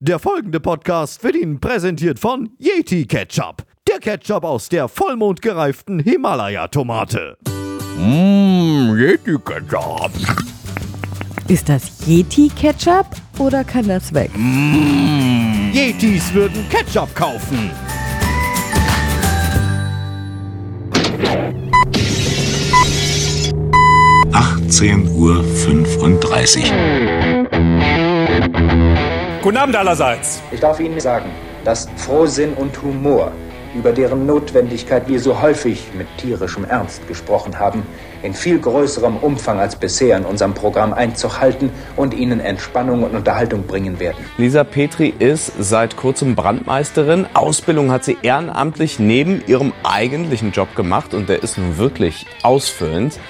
Der folgende Podcast wird Ihnen präsentiert von Yeti Ketchup. Der Ketchup aus der vollmondgereiften Himalaya-Tomate. Mmm, Yeti Ketchup. Ist das Yeti-Ketchup oder kann das weg? Yetis würden Ketchup kaufen. Uhr. 35. Guten Abend allerseits. Ich darf Ihnen sagen, dass Frohsinn und Humor, über deren Notwendigkeit wir so häufig mit tierischem Ernst gesprochen haben, in viel größerem Umfang als bisher in unserem Programm Einzug halten und Ihnen Entspannung und Unterhaltung bringen werden. Lisa Petri ist seit kurzem Brandmeisterin. Ausbildung hat sie ehrenamtlich neben ihrem eigentlichen Job gemacht und der ist nun wirklich ausfüllend.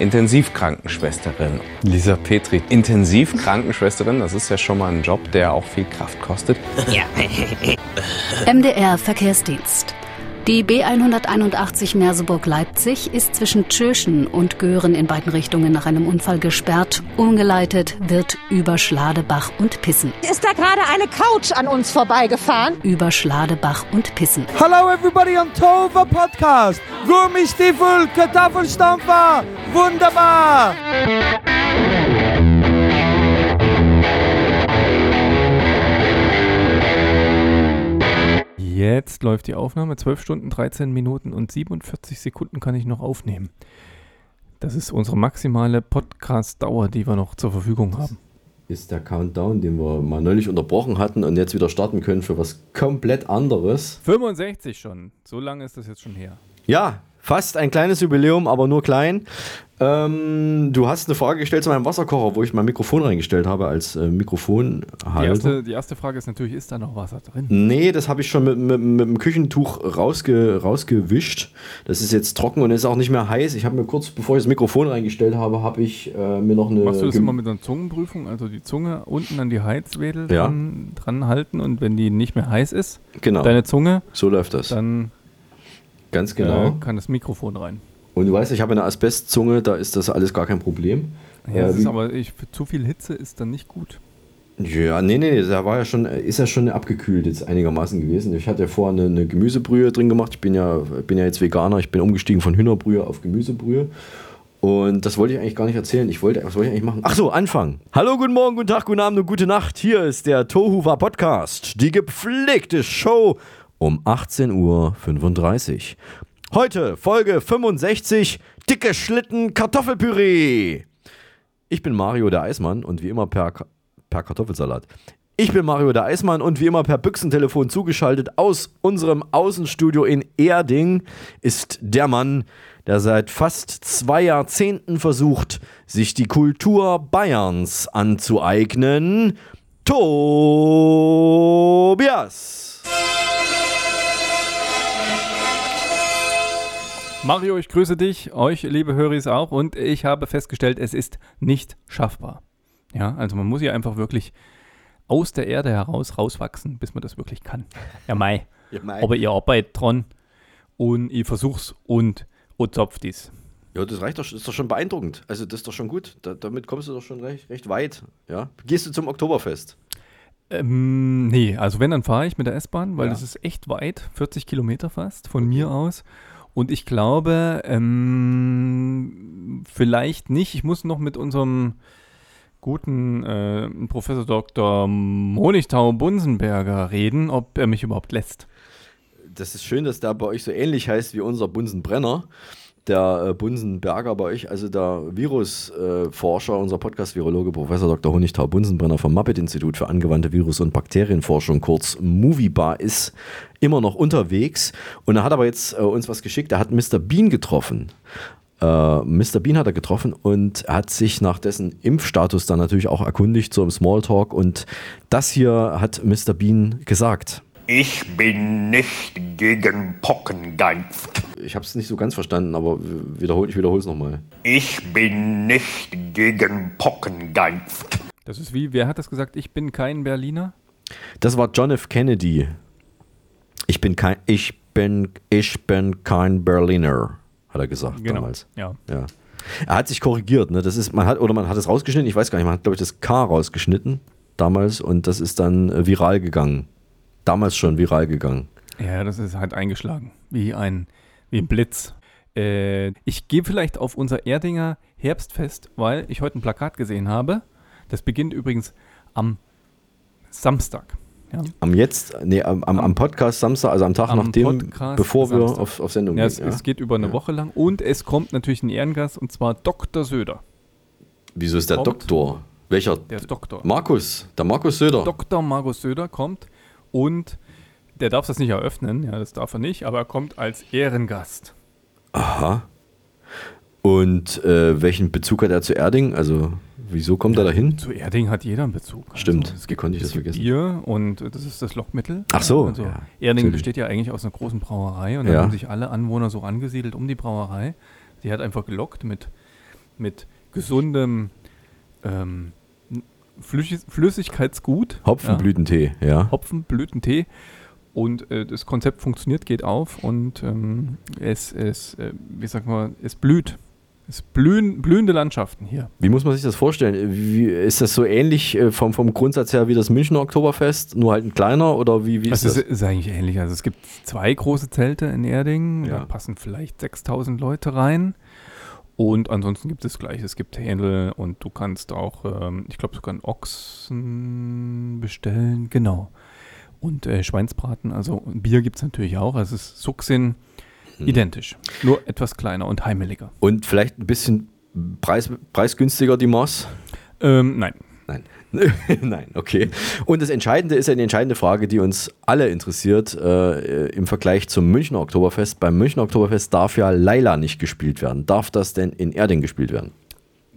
Intensivkrankenschwesterin. Lisa Petri, Intensivkrankenschwesterin, das ist ja schon mal ein Job, der auch viel Kraft kostet. MDR Verkehrsdienst. Die B181 Merseburg-Leipzig ist zwischen Tschirschen und Göhren in beiden Richtungen nach einem Unfall gesperrt. Umgeleitet wird über Schladebach und Pissen. Ist da gerade eine Couch an uns vorbeigefahren? Über Schladebach und Pissen. Hello everybody on Tova Podcast. Gummistiefel, Kartoffelstampfer. Wunderbar. Jetzt läuft die Aufnahme. 12 Stunden, 13 Minuten und 47 Sekunden kann ich noch aufnehmen. Das ist unsere maximale Podcast-Dauer, die wir noch zur Verfügung haben. Ist der Countdown, den wir mal neulich unterbrochen hatten und jetzt wieder starten können für was komplett anderes. 65 schon. So lange ist das jetzt schon her. Ja, fast ein kleines Jubiläum, aber nur klein. Ähm, du hast eine Frage gestellt zu meinem Wasserkocher, wo ich mein Mikrofon reingestellt habe als äh, Mikrofon. Die erste, die erste Frage ist natürlich, ist da noch Wasser drin? Nee, das habe ich schon mit, mit, mit dem Küchentuch rausge, rausgewischt. Das ist jetzt trocken und ist auch nicht mehr heiß. Ich habe mir kurz, bevor ich das Mikrofon reingestellt habe, habe ich äh, mir noch eine... Machst du das immer mit einer Zungenprüfung? Also die Zunge unten an die Heizwedel Ja. dran, dran halten und wenn die nicht mehr heiß ist, Genau. deine Zunge, So läuft das. dann Ganz genau. äh, kann das Mikrofon rein. Und du weißt, ich habe eine Asbestzunge, da ist das alles gar kein Problem. Ja, Äh, ist wie- aber ich, zu viel Hitze ist dann nicht gut. Ja, nee, nee, da war ja schon, ist ja schon abgekühlt jetzt einigermaßen gewesen. Ich hatte ja vorher eine, eine Gemüsebrühe drin gemacht. Ich bin ja, bin ja jetzt Veganer, ich bin umgestiegen von Hühnerbrühe auf Gemüsebrühe. Und das wollte ich eigentlich gar nicht erzählen. Ich wollte, was wollte ich eigentlich machen? Ach so, anfangen. Hallo, guten Morgen, guten Tag, guten Abend und gute Nacht. Hier ist der Tohuwa Podcast, die gepflegte Show um 18.35 Uhr. Heute Folge 65, dicke Schlitten Kartoffelpüree. Ich bin Mario der Eismann und wie immer per, per Kartoffelsalat. Ich bin Mario der Eismann und wie immer per Büchsentelefon zugeschaltet aus unserem Außenstudio in Erding ist der Mann, der seit fast zwei Jahrzehnten versucht, sich die Kultur Bayerns anzueignen. Tobias. Mario, ich grüße dich, euch, liebe Höris auch, und ich habe festgestellt, es ist nicht schaffbar. Ja, also man muss ja einfach wirklich aus der Erde heraus rauswachsen, bis man das wirklich kann. Ja, Mai. Ja, mei. Aber ihr arbeitet dran und ich versuch's und und zopft dies. Ja, das reicht doch, das ist doch schon beeindruckend. Also das ist doch schon gut. Da, damit kommst du doch schon recht, recht weit. Ja? Gehst du zum Oktoberfest? Ähm, nee, also wenn, dann fahre ich mit der S-Bahn, weil Ja. das ist echt weit, 40 Kilometer fast von mir aus. Und ich glaube, ähm, vielleicht nicht. Ich muss noch mit unserem guten äh, Professor Dr. Honigtau Bunsenberger reden, ob er mich überhaupt lässt. Das ist schön, dass der bei euch so ähnlich heißt wie unser Bunsenbrenner. Der äh, Bunsenberger bei euch, also der Virusforscher, unser Podcast-Virologe, Professor Dr. Honigtau Bunsenbrenner vom Muppet-Institut für angewandte Virus- und Bakterienforschung, kurz Moviebar, ist immer noch unterwegs. Und er hat aber jetzt äh, uns was geschickt. Er hat Mr. Bean getroffen. Äh, Mr. Bean hat er getroffen und hat sich nach dessen Impfstatus dann natürlich auch erkundigt, so im Smalltalk. Und das hier hat Mr. Bean gesagt. Ich bin nicht gegen Pocken geimpft. Ich habe es nicht so ganz verstanden, aber wiederhol, ich wiederhole es nochmal. Ich bin nicht gegen Pocken geimpft. Das ist wie, wer hat das gesagt? Ich bin kein Berliner? Das war John F. Kennedy. Ich bin kein, ich bin, ich bin kein Berliner, hat er gesagt Genau. damals. Ja. Ja. Er hat sich korrigiert, ne? Das ist, man hat, oder man hat es rausgeschnitten, ich weiß gar nicht, man hat, glaube ich, das K rausgeschnitten. damals und das ist dann viral gegangen. Damals schon viral gegangen. Ja, das ist halt eingeschlagen. Wie ein, wie ein Blitz. Äh, ich gehe vielleicht auf unser Erdinger Herbstfest, weil ich heute ein Plakat gesehen habe. Das beginnt übrigens am Samstag. Ja. Am jetzt, nee, am, am, am Podcast Samstag, also am Tag Am nachdem, Podcast bevor wir Samstag. auf, auf Sendung Ja, gehen. es, es geht über eine Woche lang und es kommt natürlich ein Ehrengast und zwar Dr. Söder. Wieso ist der kommt- Doktor? Welcher? Der ist Doktor. Markus, der Markus Söder. Dr. Markus Söder kommt und der darf das nicht eröffnen, ja, das darf er nicht, aber er kommt als Ehrengast. Aha. Und äh, welchen Bezug hat er zu Erding? Also, wieso kommt er dahin? Zu Erding hat jeder einen Bezug. Stimmt, es wie konnte ich das es gibt vergessen? Bier und das ist das Lockmittel. Ach so, Also ja, Erding natürlich. besteht ja eigentlich aus einer großen Brauerei und da Ja. haben sich alle Anwohner so angesiedelt um die Brauerei. Die hat einfach gelockt mit, mit gesundem ähm, Flüssig Flüssigkeitsgut. Hopfenblütentee, ja. Ja. Hopfenblütentee. Und äh, das Konzept funktioniert, geht auf und ähm, es, es äh, wie sagt man, es blüht. Es blühen, blühende Landschaften hier. Wie muss man sich das vorstellen? Wie, ist das so ähnlich äh, vom, vom Grundsatz her wie das Münchner Oktoberfest, nur halt ein kleiner oder wie, wie ist Also das? es ist eigentlich ähnlich. Also es gibt zwei große Zelte in Erding, Ja. da passen vielleicht 6000 Leute rein. Und ansonsten gibt es gleich, es gibt Händel und du kannst auch, ähm, ich glaube sogar einen Ochsen bestellen, genau. Und äh, Schweinsbraten, also Bier gibt es natürlich auch, also es ist Suxin Hm. identisch, nur etwas kleiner und heimeliger. Und vielleicht ein bisschen preis, preisgünstiger die Maß? Ähm, nein. Nein. Nein, okay. Und das Entscheidende ist ja die entscheidende Frage, die uns alle interessiert äh, im Vergleich zum Münchner Oktoberfest. Beim Münchner Oktoberfest darf ja Laila nicht gespielt werden. Darf das denn in Erding gespielt werden?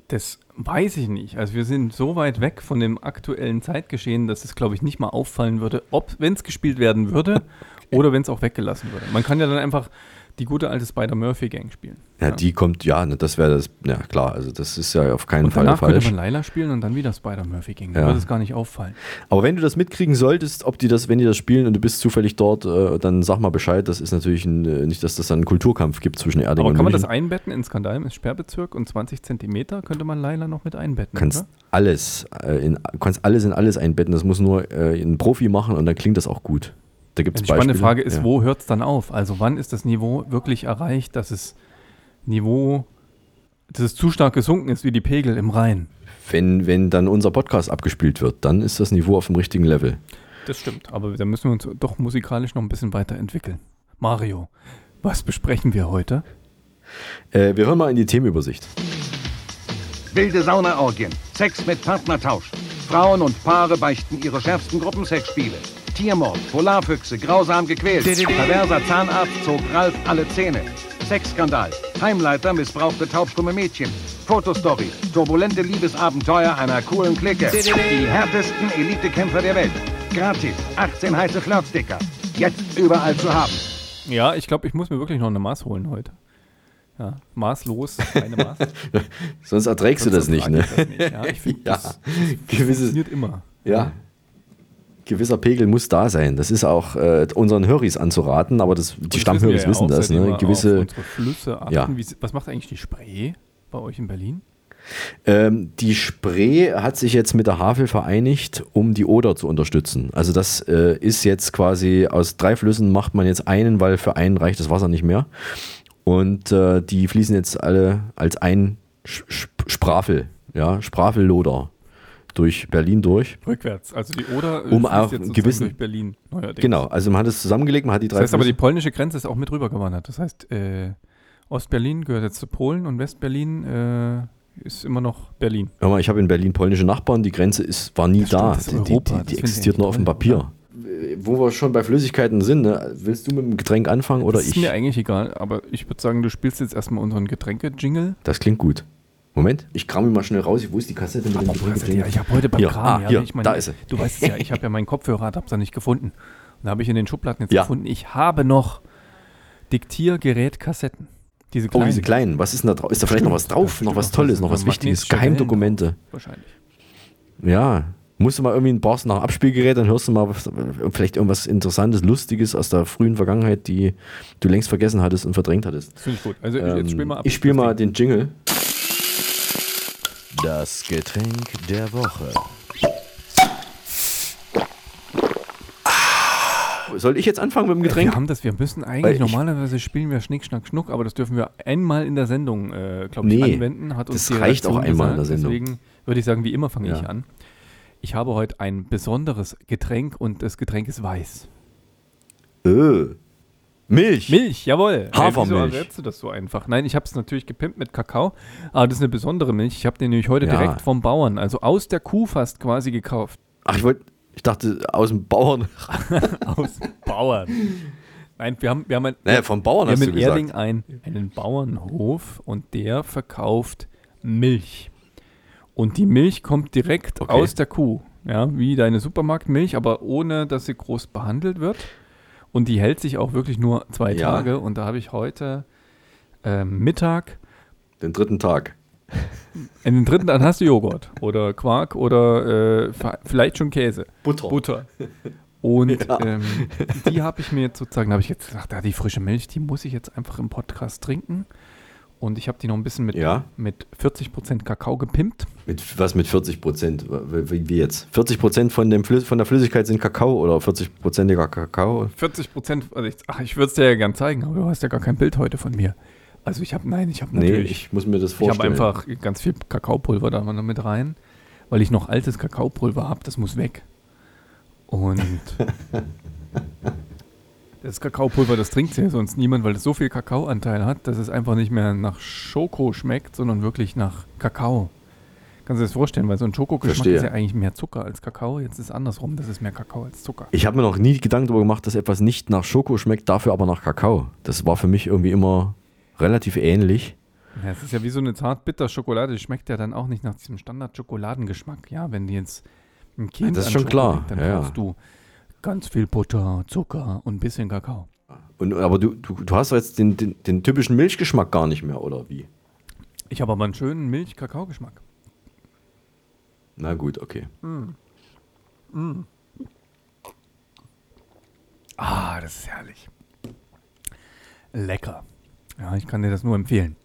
Das weiß ich nicht. Also wir sind so weit weg von dem aktuellen Zeitgeschehen, dass es, glaube ich, nicht mal auffallen würde, ob, wenn es gespielt werden würde oder wenn es auch weggelassen würde. Man kann ja dann einfach die gute alte Spider-Murphy-Gang spielen. Ja, die kommt, ja, ne, das wäre das, ja klar, also das ist ja auf keinen Und Fall danach könnte falsch. man Laila spielen und dann wieder Spider-Murphy-Gang. Dann Ja. würde es gar nicht auffallen. Aber wenn du das mitkriegen solltest, ob die das, wenn die das spielen und du bist zufällig dort, äh, dann sag mal Bescheid. Das ist natürlich ein, äh, nicht, dass das dann einen Kulturkampf gibt zwischen Erding Aber und kann man München. das einbetten in Skandal im Sperrbezirk und 20 Zentimeter könnte man Laila noch mit einbetten, kannst oder? alles, äh, in, kannst alles in alles einbetten. Das muss nur äh, ein Profi machen und dann klingt das auch gut. Da gibt es Die spannende Frage ist, ja. wo hört es dann auf? Also wann ist das Niveau wirklich erreicht, dass es Niveau, dass es zu stark gesunken ist wie die Pegel im Rhein? Wenn, wenn dann unser Podcast abgespielt wird, dann ist das Niveau auf dem richtigen Level. Das stimmt, aber da müssen wir uns doch musikalisch noch ein bisschen weiterentwickeln. Mario, was besprechen wir heute? Äh, wir hören mal in die Themenübersicht. Wilde Saunaorgien, Sex mit Partnertausch. Frauen und Paare beichten ihre schärfsten Gruppensexspiele. Tiermord, Polarfüchse, grausam gequält. Perverser Zahnarzt zog Ralf alle Zähne. Sexskandal, Heimleiter missbrauchte taubstumme Mädchen. Fotostory, turbulente Liebesabenteuer einer coolen Clique. Die härtesten Elitekämpfer der Welt. Gratis, 18 heiße Flirtsticker. Jetzt überall zu haben. Ja, ich glaube, ich muss mir wirklich noch eine Maß holen heute. Ja, maßlos, keine Maß. Sonst erträgst du das Sonst nicht, ne? das nicht. Ja, ich finde, Ja, das, das gewisses- funktioniert immer. Ja. Gewisser Pegel muss da sein. Das ist auch äh, unseren Höris anzuraten, aber das, die Und Stammhöris wissen auch, das. Ne? Gewisse, Flüsse achten. Ja. Wie, was macht eigentlich die Spree bei euch in Berlin? Ähm, die Spree hat sich jetzt mit der Havel vereinigt, um die Oder zu unterstützen. Also das äh, ist jetzt quasi aus drei Flüssen macht man jetzt einen, weil für einen reicht das Wasser nicht mehr. Und äh, die fließen jetzt alle als ein Sch Sprafel, ja, Sprafelloder durch Berlin durch. Rückwärts. Also die Oder äh, Um auch gewissen- durch Berlin neuerdings. Genau, also man hat es zusammengelegt, man hat die drei Das heißt aber, die polnische Grenze ist auch mit rübergewandert. Das heißt, äh, Ostberlin gehört jetzt zu Polen und Westberlin äh, ist immer noch Berlin. Hör mal, ich habe in Berlin polnische Nachbarn, die Grenze ist, war nie da. das ist die die, Europa, die, die ich existiert nur auf dem Papier. Wo wir schon bei Flüssigkeiten sind, ne? willst du mit dem Getränk anfangen oder das ist ich? mir eigentlich egal, aber ich würde sagen, du spielst jetzt erstmal unseren Getränke-Jingle. Das klingt gut. Moment, ich kram ihn mal schnell raus. Wo ist die Kassette mit dem Getränk? Ja, ich habe heute beim hier, Kram, ah, ja, hier, ich meine, da ist sie. Du weißt es ja, ich habe ja meinen Kopfhörer, habe es nicht gefunden. Und da habe ich in den Schubladen jetzt Ja. gefunden, ich habe noch Diktiergerät-Kassetten. Diese Oh, kleinen. diese kleinen. Was ist denn da drauf? Ist da vielleicht noch was drauf? Noch was Tolles, noch was Wichtiges? Geheimdokumente. Wahrscheinlich. Ja. Musst du mal irgendwie ein brauchst nach Abspielgerät, dann hörst du mal vielleicht irgendwas Interessantes, Lustiges aus der frühen Vergangenheit, die du längst vergessen hattest und verdrängt hattest. Finde ich gut. Also ich- jetzt spiel mal ab. Ich spiele mal den Jingle. Das Getränk der Woche. Ah, soll ich jetzt anfangen mit dem Getränk? wir haben das, wir müssen eigentlich, normalerweise spielen wir Schnick, Schnack, Schnuck, aber das dürfen wir einmal in der Sendung, äh, glaube ich, nee, anwenden. Hat uns das reicht auch einmal gesagt. in der Sendung. Deswegen würde ich sagen, wie immer fange ja. ich an. Ich habe heute ein besonderes Getränk und das Getränk ist weiß. Öh. Milch. Milch, jawohl. Hafermilch. Hey, wieso errätst du das so einfach? Nein, ich habe es natürlich gepimpt mit Kakao, aber das ist eine besondere Milch. Ich habe den nämlich heute Ja. direkt vom Bauern, also aus der Kuh fast quasi gekauft. Ach, ich wollte, ich dachte, aus dem Bauern. aus Bauern. Nein, wir haben, wir haben, ein, Naja, vom Bauern wir hast haben in Erding gesagt. ein, einen Bauernhof und der verkauft Milch. Und die Milch kommt direkt Okay. aus der Kuh. Ja, wie deine Supermarktmilch, aber ohne, dass sie groß behandelt wird. Und die hält sich auch wirklich nur zwei Ja. Tage. Und da habe ich heute ähm, Mittag Den dritten Tag. in den dritten, dann hast du Joghurt oder Quark oder äh, vielleicht schon Käse. Butter. Butter. Und Ja. ähm, die habe ich mir jetzt sozusagen, da habe ich jetzt gedacht, ja, die frische Milch, die muss ich jetzt einfach im Podcast trinken. Und ich habe die noch ein bisschen mit, Ja. mit 40% Kakao gepimpt. Mit, was mit 40 Prozent? Wie, wie jetzt? 40 Prozent von, dem Flüss, von der Flüssigkeit sind Kakao oder 40 prozentiger Kakao? 40%, also ich, ach, ich würde es dir ja gern zeigen, aber du hast ja gar kein Bild heute von mir. Also ich habe, nein, ich habe Nee, natürlich, ich muss mir das ich habe vorstellen. einfach ganz viel Kakaopulver da mal mit rein, weil ich noch altes Kakaopulver habe, das muss weg. Und das Kakaopulver, das trinkt ja sonst niemand, weil es so viel Kakaoanteil hat, dass es einfach nicht mehr nach Schoko schmeckt, sondern wirklich nach Kakao. Kannst du dir das vorstellen, weil so ein Schokogeschmack ist ja eigentlich mehr Zucker als Kakao. Jetzt ist es andersrum, das ist mehr Kakao als Zucker. Ich habe mir noch nie Gedanken darüber gemacht, dass etwas nicht nach Schoko schmeckt, dafür aber nach Kakao. Das war für mich irgendwie immer relativ ähnlich. Ja, es ist ja wie so eine zart-bitter Schokolade. Die schmeckt ja dann auch nicht nach diesem Standard-Schokoladengeschmack. Ja, wenn die jetzt ein Kind das ist schon Schoko klar, liegt, dann ja, ja. brauchst du ganz viel Butter, Zucker und ein bisschen Kakao. Und, aber du, du, du hast jetzt den, den, den typischen Milchgeschmack gar nicht mehr, oder wie? Ich habe aber einen schönen Milch-Kakao-Geschmack. Na gut, okay. Mm. Mm. Ah, das ist herrlich. Lecker. Ja, ich kann dir das nur empfehlen.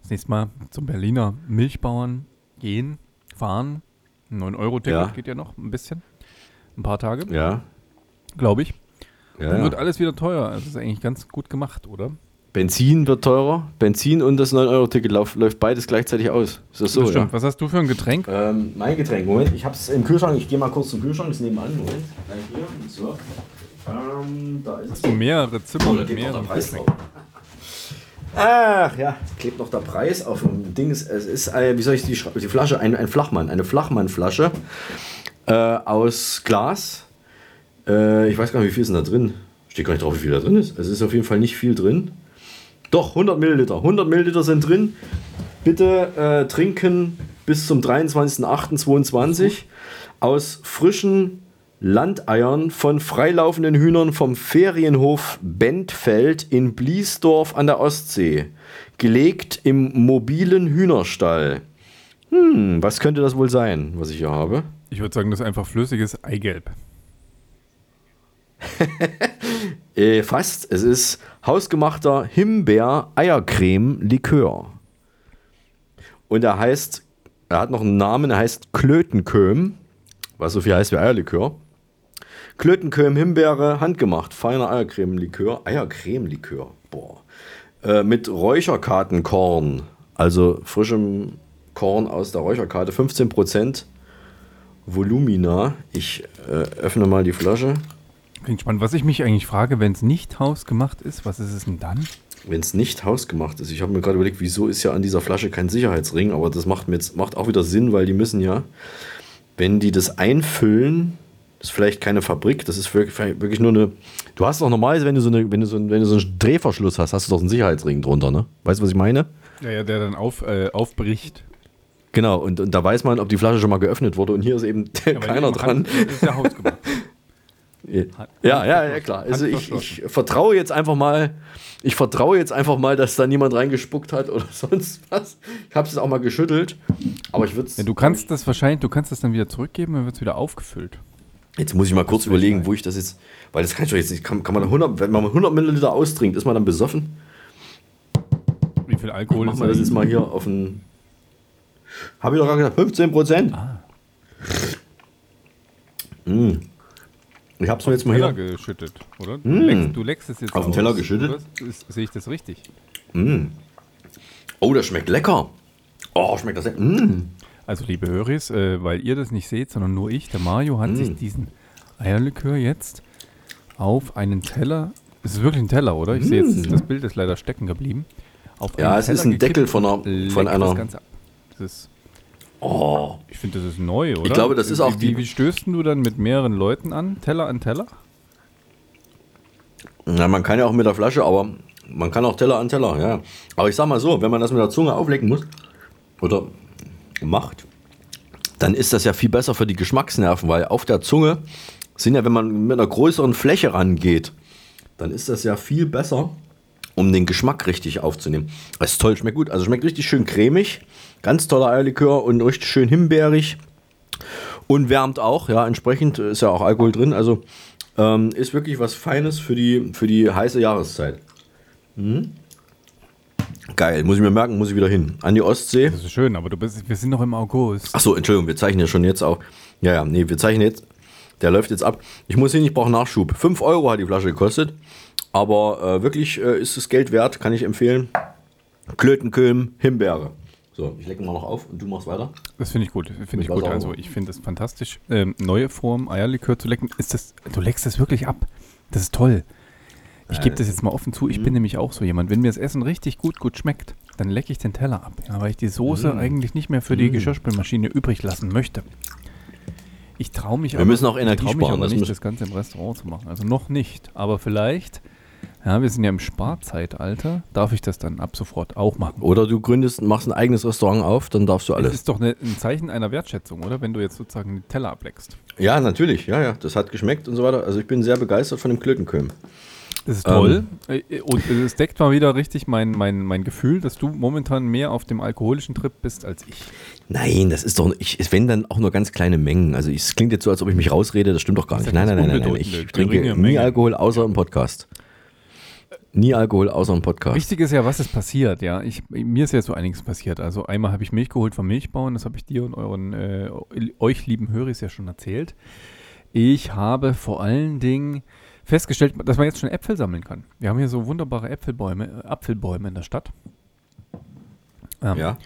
Das nächste Mal zum Berliner Milchbauern gehen, fahren. Ein 9-Euro-Ticket Ja. geht ja noch ein bisschen. Ein paar Tage. Ja. Glaube ich. Ja, Dann ja. wird alles wieder teuer. Das ist eigentlich ganz gut gemacht, oder? Benzin wird teurer. Benzin und das 9-Euro-Ticket lauf, läuft beides gleichzeitig aus. Ist das so? Das. Ja? Was hast du für ein Getränk? Ähm, mein Getränk, Moment, ich hab's im Kühlschrank. Ich gehe mal kurz zum Kühlschrank, das nebenan. Moment. Gleich hier. So. Ähm, da ist Hast du mehrere Zimmer Oh, da mit mehreren Preis Getränken? drauf. Ach ja, klebt noch der Preis auf dem Ding. Es ist, äh, wie soll ich die, die Flasche? Ein, ein Flachmann, eine Flachmannflasche äh, aus Glas. Äh, ich weiß gar nicht, wie viel ist denn da drin? Steht gar nicht drauf, wie viel da drin ist. Es ist auf jeden Fall nicht viel drin. Doch, 100 Milliliter. 100 Milliliter sind drin. Bitte äh, trinken bis zum 23.08.22 aus frischen Landeiern von freilaufenden Hühnern vom Ferienhof Bentfeld in Bliesdorf an der Ostsee. Gelegt im mobilen Hühnerstall. Hm, was könnte das wohl sein, was ich hier habe? Ich würde sagen, das ist einfach flüssiges Eigelb. Äh, fast. Es ist hausgemachter Himbeer-Eiercreme-Likör. Und er heißt, er hat noch einen Namen, er heißt Klötenköm, was so viel heißt wie Eierlikör. Klötenköm, Himbeere, handgemacht, feiner Eiercreme-Likör. Eiercreme-Likör, boah. Äh, mit Räucherkartenkorn, also frischem Korn aus der Räucherkarte, 15% Volumina. Ich äh, öffne mal die Flasche. Klingt spannend. Was ich mich eigentlich frage, wenn es nicht hausgemacht ist, was ist es denn dann? Wenn es nicht hausgemacht ist. Ich habe mir gerade überlegt, wieso ist ja an dieser Flasche kein Sicherheitsring, aber das macht mir jetzt macht auch wieder Sinn, weil die müssen ja, wenn die das einfüllen, das ist vielleicht keine Fabrik, das ist wirklich, wirklich nur eine. Du hast doch normalerweise, wenn du so eine, wenn du so, einen- wenn du so einen Drehverschluss hast, hast du doch einen Sicherheitsring drunter, ne? Weißt du, was ich meine? Ja, ja, der dann auf, äh, aufbricht. Genau, und, und da weiß man, ob die Flasche schon mal geöffnet wurde und hier ist eben weil keiner dran. Hand- das ist ja hausgemacht. Ja, ja, ja, klar. Also ich, ich vertraue jetzt einfach mal, ich vertraue jetzt einfach mal, dass da niemand reingespuckt hat oder sonst was. Ich habe es auch mal geschüttelt, aber ich würde es. Ja, du kannst das wahrscheinlich, du kannst das dann wieder zurückgeben, dann wird es wieder aufgefüllt. Jetzt muss ich mal kurz überlegen, wo ich das jetzt, weil das kann ich doch jetzt nicht, kann, kann man 100, wenn man 100 Milliliter austrinkt, ist man dann besoffen? Wie viel Alkohol Machen ist wir das da jetzt mal hier auf ein, habe ich doch gerade gesagt, 15 Prozent. Ah. Mm. Ich hab's mir jetzt mal Teller hier. geschüttet, oder? Du, Mm. leckst, du leckst es jetzt Auf den aus, Teller geschüttet? Ist- Sehe ich das richtig? Mm. Oh, das schmeckt lecker. Oh, schmeckt das. Mm. Also, liebe Höris, äh, weil ihr das nicht seht, sondern nur ich, der Mario hat Mm. sich diesen Eierlikör jetzt auf einen Teller. Es ist wirklich ein Teller, oder? Ich sehe Mm. jetzt, das Bild ist leider stecken geblieben. Auf Ja, es ist Teller ein Deckel gekippt von einer- von einer- Das. Das ist, Oh. ich finde, das ist neu, oder? glaube, das ist auch wie, die- wie stößt du dann mit mehreren Leuten an? Teller an Teller? Na, man kann ja auch mit der Flasche, aber man kann auch Teller an Teller, ja. Aber ich sag mal so, wenn man das mit der Zunge auflecken muss oder macht, dann ist das ja viel besser für die Geschmacksnerven, weil auf der Zunge sind ja, wenn man mit einer größeren Fläche rangeht, dann ist das ja viel besser, um den Geschmack richtig aufzunehmen. Das ist toll, schmeckt gut. Also schmeckt richtig schön cremig, ganz toller Eierlikör und richtig schön himbeerig und wärmt auch, ja, entsprechend ist ja auch Alkohol drin, also ähm, ist wirklich was Feines für die, für die heiße Jahreszeit. Mhm. Geil, muss ich mir merken, muss ich wieder hin. An die Ostsee. Das ist schön, aber du bist, wir sind noch im August. Achso, Entschuldigung, wir zeichnen ja schon jetzt auch. Ja, ja, nee, wir zeichnen jetzt. Der läuft jetzt ab. Ich muss hin, ich brauche Nachschub. 5 Euro hat die Flasche gekostet. Aber äh, wirklich äh, ist das Geld wert, kann ich empfehlen. Klötenköhm, Himbeere. So, ich lecke mal noch auf und du machst weiter. Das finde ich gut. Finde ich gut. Also ich finde es fantastisch. Ähm, neue Form, Eierlikör zu lecken. Ist das, du leckst das wirklich ab. Das ist toll. Ich gebe das jetzt mal offen zu. Ich Mhm. bin nämlich auch so jemand. Wenn mir das Essen richtig gut, gut schmeckt, dann lecke ich den Teller ab. Ja, weil ich die Soße Mhm. eigentlich nicht mehr für die Mhm. Geschirrspülmaschine übrig lassen möchte. Ich traue mich Wir müssen auch Energie trau mich sparen, aber das nicht, das Ganze im Restaurant zu machen. Also noch nicht. Aber vielleicht, ja, wir sind ja im Sparzeitalter, darf ich das dann ab sofort auch machen. Oder du gründest, machst ein eigenes Restaurant auf, dann darfst du Das alles. ist doch eine, ein Zeichen einer Wertschätzung, oder? Wenn du jetzt sozusagen den Teller ableckst. Ja, natürlich, ja, ja. Das hat geschmeckt und so weiter. Also ich bin sehr begeistert von dem Klötenköhm. Das ist toll. Ähm, Äh, Und es deckt mal wieder richtig mein, mein, mein Gefühl, dass du momentan mehr auf dem alkoholischen Trip bist als ich. Nein, das ist doch, ich, es wenn dann auch nur ganz kleine Mengen. Also es klingt jetzt so, als ob ich mich rausrede, das stimmt doch gar Das nicht. Nein, nein, nein, nein, nein. Ich trinke nie. Alkohol außer im Podcast. Nie Alkohol außer im Podcast. Wichtig ist ja, was ist passiert, ja. Ich, mir ist ja so einiges passiert. Also einmal habe ich Milch geholt vom Milchbauern, das habe ich dir und euren, äh, euch lieben Höris ja schon erzählt. Ich habe vor allen Dingen festgestellt, dass man jetzt schon Äpfel sammeln kann. Wir haben hier so wunderbare Äpfelbäume, äh, Apfelbäume in der Stadt. Ähm, Ja.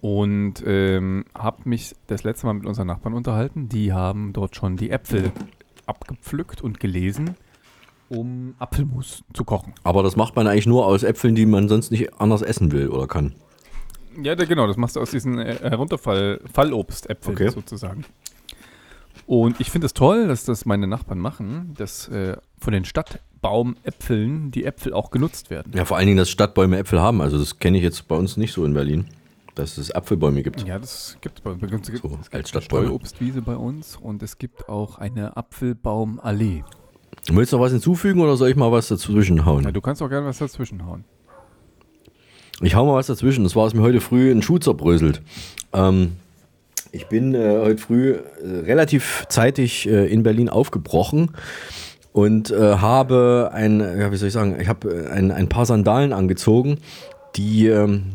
Und ähm, habe mich das letzte Mal mit unseren Nachbarn unterhalten. Die haben dort schon die Äpfel abgepflückt und gelesen, um Apfelmus zu kochen. Aber das macht man eigentlich nur aus Äpfeln, die man sonst nicht anders essen will oder kann. Ja, da, genau, das machst du aus diesen äh, Herunterfall Fallobstäpfeln Okay. sozusagen. Und ich finde es toll, dass das meine Nachbarn machen, dass äh, von den Stadtbaumäpfeln die Äpfel auch genutzt werden. Ja, vor allen Dingen, dass Stadtbäume Äpfel haben. Also das kenne ich jetzt bei uns nicht so in Berlin, dass es Apfelbäume gibt. Ja, das gibt es bei uns. Es gibt, So, es gibt als eine Stadtbäume. Streuobstwiese bei uns und es gibt auch eine Apfelbaumallee. Willst du noch was hinzufügen oder soll ich mal was dazwischen hauen? Ja, du kannst auch gerne was dazwischen hauen. Ich hau mal was dazwischen. Das war es mir heute früh ein Schuh zerbröselt. Ähm, ich bin äh, heute früh äh, relativ zeitig äh, in Berlin aufgebrochen und äh, habe ein, ja, wie soll ich sagen, ich habe äh, ein, ein paar Sandalen angezogen, die, ähm,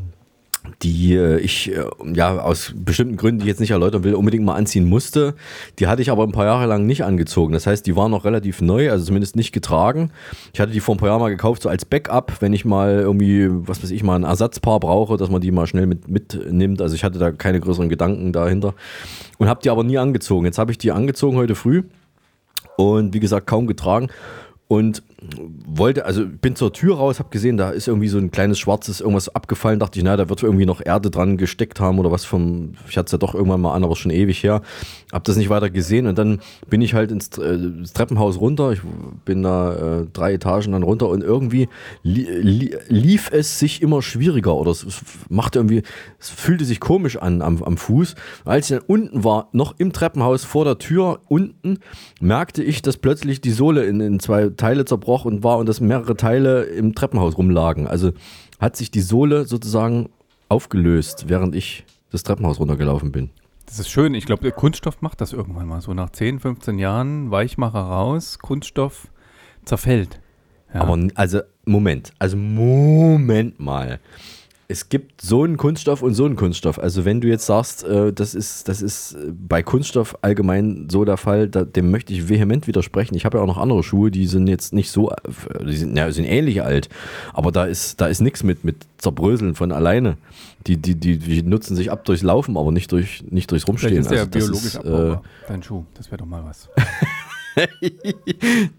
die ich äh, ja aus bestimmten Gründen, die ich jetzt nicht erläutern will, unbedingt mal anziehen musste. Die hatte ich aber ein paar Jahre lang nicht angezogen. Das heißt, die waren noch relativ neu, also zumindest nicht getragen. Ich hatte die vor ein paar Jahren mal gekauft, so als Backup, wenn ich mal irgendwie, was weiß ich, mal ein Ersatzpaar brauche, dass man die mal schnell mit, mitnimmt. Also ich hatte da keine größeren Gedanken dahinter und habe die aber nie angezogen. Jetzt habe ich die angezogen heute früh und wie gesagt kaum getragen und wollte, also bin zur Tür raus, habe gesehen, da ist irgendwie so ein kleines schwarzes irgendwas abgefallen, dachte ich, na, da wird irgendwie noch Erde dran gesteckt haben oder was vom, ich hatte es ja doch irgendwann mal an, aber schon ewig her, habe das nicht weiter gesehen und dann bin ich halt ins, äh, ins Treppenhaus runter, ich bin da äh, drei Etagen dann runter und irgendwie li li lief es sich immer schwieriger oder es, es machte irgendwie, es fühlte sich komisch an am, am Fuß. Als ich dann unten war, noch im Treppenhaus vor der Tür unten, merkte ich, dass plötzlich die Sohle in, in zwei Teile zerbrochen war und dass mehrere Teile im Treppenhaus rumlagen. Also hat sich die Sohle sozusagen aufgelöst, während ich das Treppenhaus runtergelaufen bin. Das ist schön. Ich glaube, der Kunststoff macht das irgendwann mal. So nach 10, 15 Jahren, Weichmacher raus, Kunststoff zerfällt. Ja. Aber also, Moment, also Moment mal. Es gibt so einen Kunststoff und so einen Kunststoff. Also wenn du jetzt sagst, äh, das ist, das ist äh, bei Kunststoff allgemein so der Fall, da, dem möchte ich vehement widersprechen. Ich habe ja auch noch andere Schuhe, die sind jetzt nicht so, äh, die sind, ja, sind ähnlich alt, aber da ist, da ist nichts mit, mit Zerbröseln von alleine. Die, die, die, die nutzen sich ab durchs Laufen, aber nicht, durch, nicht durchs Rumstehen. Vielleicht ist der Also das biologisch ist, abbaubar, dein Schuh. Das wäre doch mal was.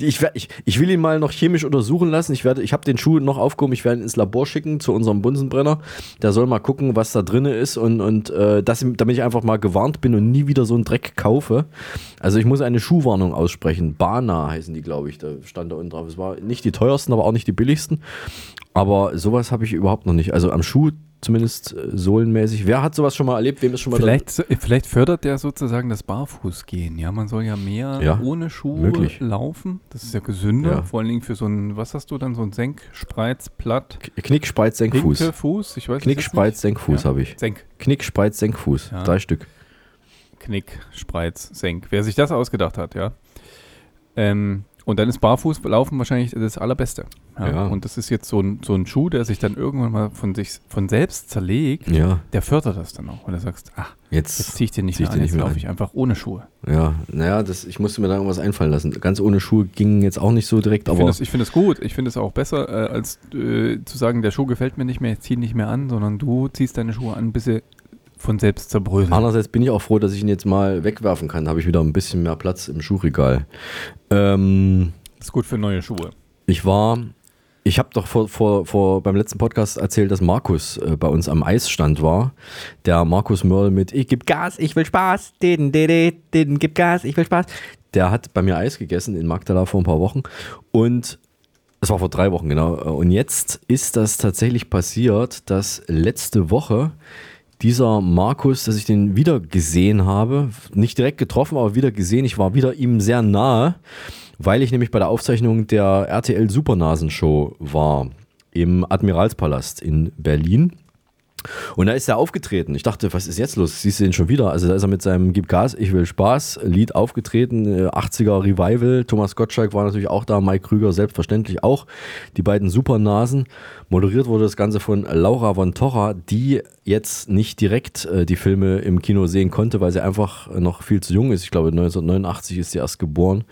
Ich, ich, ich will ihn mal noch chemisch untersuchen lassen. Ich, werde- ich habe den Schuh noch aufgehoben. Ich werde ihn ins Labor schicken zu unserem Bunsenbrenner. Der soll mal gucken, was da drin ist und, und äh, das, damit ich einfach mal gewarnt bin und nie wieder so einen Dreck kaufe. Also ich muss eine Schuhwarnung aussprechen. Bana heißen die, glaube ich. Da stand da unten drauf. Es war nicht die teuersten, aber auch nicht die billigsten. Aber sowas habe ich überhaupt noch nicht. Also am Schuh zumindest äh, sohlenmäßig. Wer hat sowas schon mal erlebt? Wem ist schon mal Vielleicht, so- vielleicht fördert der sozusagen das Barfußgehen. Ja, man soll ja mehr Ja, ohne Schuhe möglich. laufen. Das ist ja gesünder. Ja. Vor allen Dingen für so ein, was hast du dann, so ein Senk, Spreiz, Platt. Knick, Spreiz, Senkfuß. Hinterfuß, ich weiß Knick, Spreiz. Senkfuß Ja. habe ich. Senk. Knick, Spreiz, Senkfuß. Drei Stück. Knick, Spreiz, Senk. Wer sich das ausgedacht hat, ja. Ähm, und dann ist Barfußlaufen wahrscheinlich das Allerbeste. Ja. Ja. Und das ist jetzt so ein, so ein Schuh, der sich dann irgendwann mal von sich von selbst zerlegt. Ja. Der fördert das dann auch. Weil du sagst, ach, Jetzt jetzt ziehe ich den nicht zieh ich mehr an, nicht jetzt laufe ich einfach ohne Schuhe. Ja, naja, das, ich musste mir da irgendwas einfallen lassen. Ganz ohne Schuhe ging jetzt auch nicht so direkt, Ich finde es find gut. Ich finde es auch besser, äh, als äh, zu sagen, der Schuh gefällt mir nicht mehr, ich ziehe ihn nicht mehr an, sondern du ziehst deine Schuhe an, bis sie von selbst zerbröseln. andererseits bin ich auch froh, dass ich ihn jetzt mal wegwerfen kann. Da habe ich wieder ein bisschen mehr Platz im Schuhregal. Ähm, Das ist gut für neue Schuhe. ich war, ich habe doch vor, vor, vor beim letzten Podcast erzählt, dass Markus äh, bei uns am Eisstand war. Der Markus Mörl mit Ich geb Gas, ich will Spaß, den, den, den, den, gib Gas, ich will Spaß. Der hat bei mir Eis gegessen in Magdala vor ein paar Wochen und es war vor drei Wochen, genau. Und jetzt ist das tatsächlich passiert, dass letzte Woche dieser Markus, dass ich den wieder gesehen habe, nicht direkt getroffen, aber wieder gesehen. Ich war wieder ihm sehr nahe, weil ich nämlich bei der Aufzeichnung der RTL Supernasenshow war im Admiralspalast in Berlin. Und da ist er aufgetreten. Ich dachte, was ist jetzt los? Siehst du den schon wieder? Also da ist er mit seinem Gib Gas, ich will Spaß Lied aufgetreten. Äh, 80er Revival. Thomas Gottschalk war natürlich auch da, Mike Krüger selbstverständlich auch. Die beiden Supernasen. Moderiert wurde das Ganze von Laura von Torra, die jetzt nicht direkt äh, die Filme im Kino sehen konnte, weil sie einfach noch viel zu jung ist. Ich glaube 1989 ist sie erst geboren.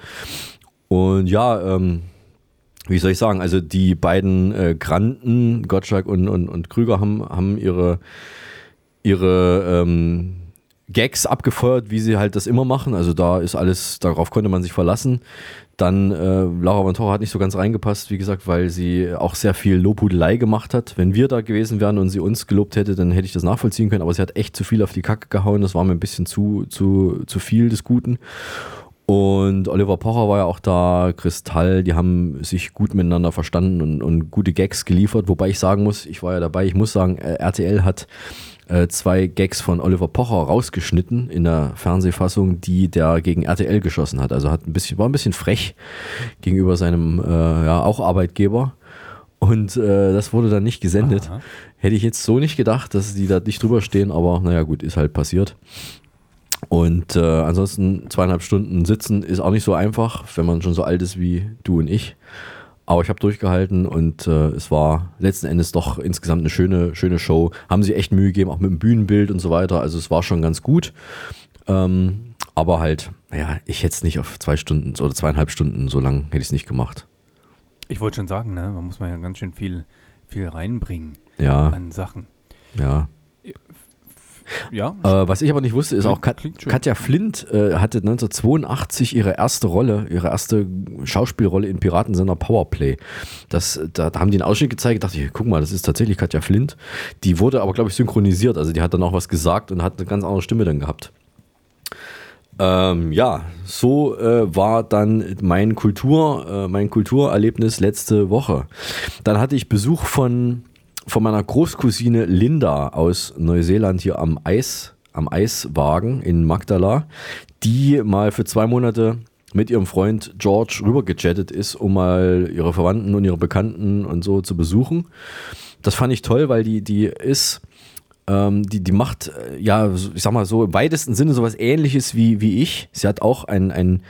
Und ja, ähm, wie soll ich sagen, also die beiden äh, Granden, Gottschalk und, und, und Krüger, haben, haben ihre, ihre ähm, Gags abgefeuert, wie sie halt das immer machen. Also da ist alles, darauf konnte man sich verlassen. Dann äh, Laura von Torra hat nicht so ganz reingepasst, wie gesagt, weil sie auch sehr viel Lobhudelei gemacht hat. Wenn wir da gewesen wären und sie uns gelobt hätte, dann hätte ich das nachvollziehen können. Aber sie hat echt zu viel auf die Kacke gehauen. Das war mir ein bisschen zu, zu, zu viel des Guten. Und Oliver Pocher war ja auch da, Kristall, die haben sich gut miteinander verstanden und, und gute Gags geliefert. Wobei ich sagen muss, ich war ja dabei, ich muss sagen, äh, RTL hat äh, zwei Gags von Oliver Pocher rausgeschnitten in der Fernsehfassung, die der gegen RTL geschossen hat. Also hat ein bisschen, war ein bisschen frech gegenüber seinem äh, ja, auch Arbeitgeber. Und äh, das wurde dann nicht gesendet. Aha. Hätte ich jetzt so nicht gedacht, dass die da nicht drüber stehen, aber naja gut, ist halt passiert. Und äh, ansonsten zweieinhalb Stunden sitzen ist auch nicht so einfach, wenn man schon so alt ist wie du und ich. Aber ich habe durchgehalten und äh, es war letzten Endes doch insgesamt eine schöne, schöne Show. Haben sie echt Mühe gegeben, auch mit dem Bühnenbild und so weiter. Also es war schon ganz gut. Ähm, aber halt, naja, ich hätte es nicht auf zwei Stunden oder zweieinhalb Stunden so lang hätte ich es nicht gemacht. Ich wollte schon sagen, ne, man muss man ja ganz schön viel, viel reinbringen Ja. an Sachen. Ja. Ja, Äh, was ich aber nicht wusste, ist auch Kat. Katja Flint äh, hatte 1982 ihre erste Rolle, ihre erste Schauspielrolle in Piratensender Powerplay. Das, da, da haben die einen Ausschnitt gezeigt, dachte ich, guck mal, das ist tatsächlich Katja Flint. Die wurde aber, glaube ich, synchronisiert, also die hat dann auch was gesagt und hat eine ganz andere Stimme dann gehabt. Ähm, ja, so äh, war dann mein Kultur, äh, mein Kulturerlebnis letzte Woche. Dann hatte ich Besuch von, von meiner Großcousine Linda aus Neuseeland hier am Eis, am Eiswagen in Magdala, die mal für zwei Monate mit ihrem Freund George rübergechattet ist, um mal ihre Verwandten und ihre Bekannten und so zu besuchen. Das fand ich toll, weil die, die ist, ähm, die, die macht, äh, ja, ich sag mal so, im weitesten Sinne sowas ähnliches wie, wie ich. Sie hat auch ein, ein,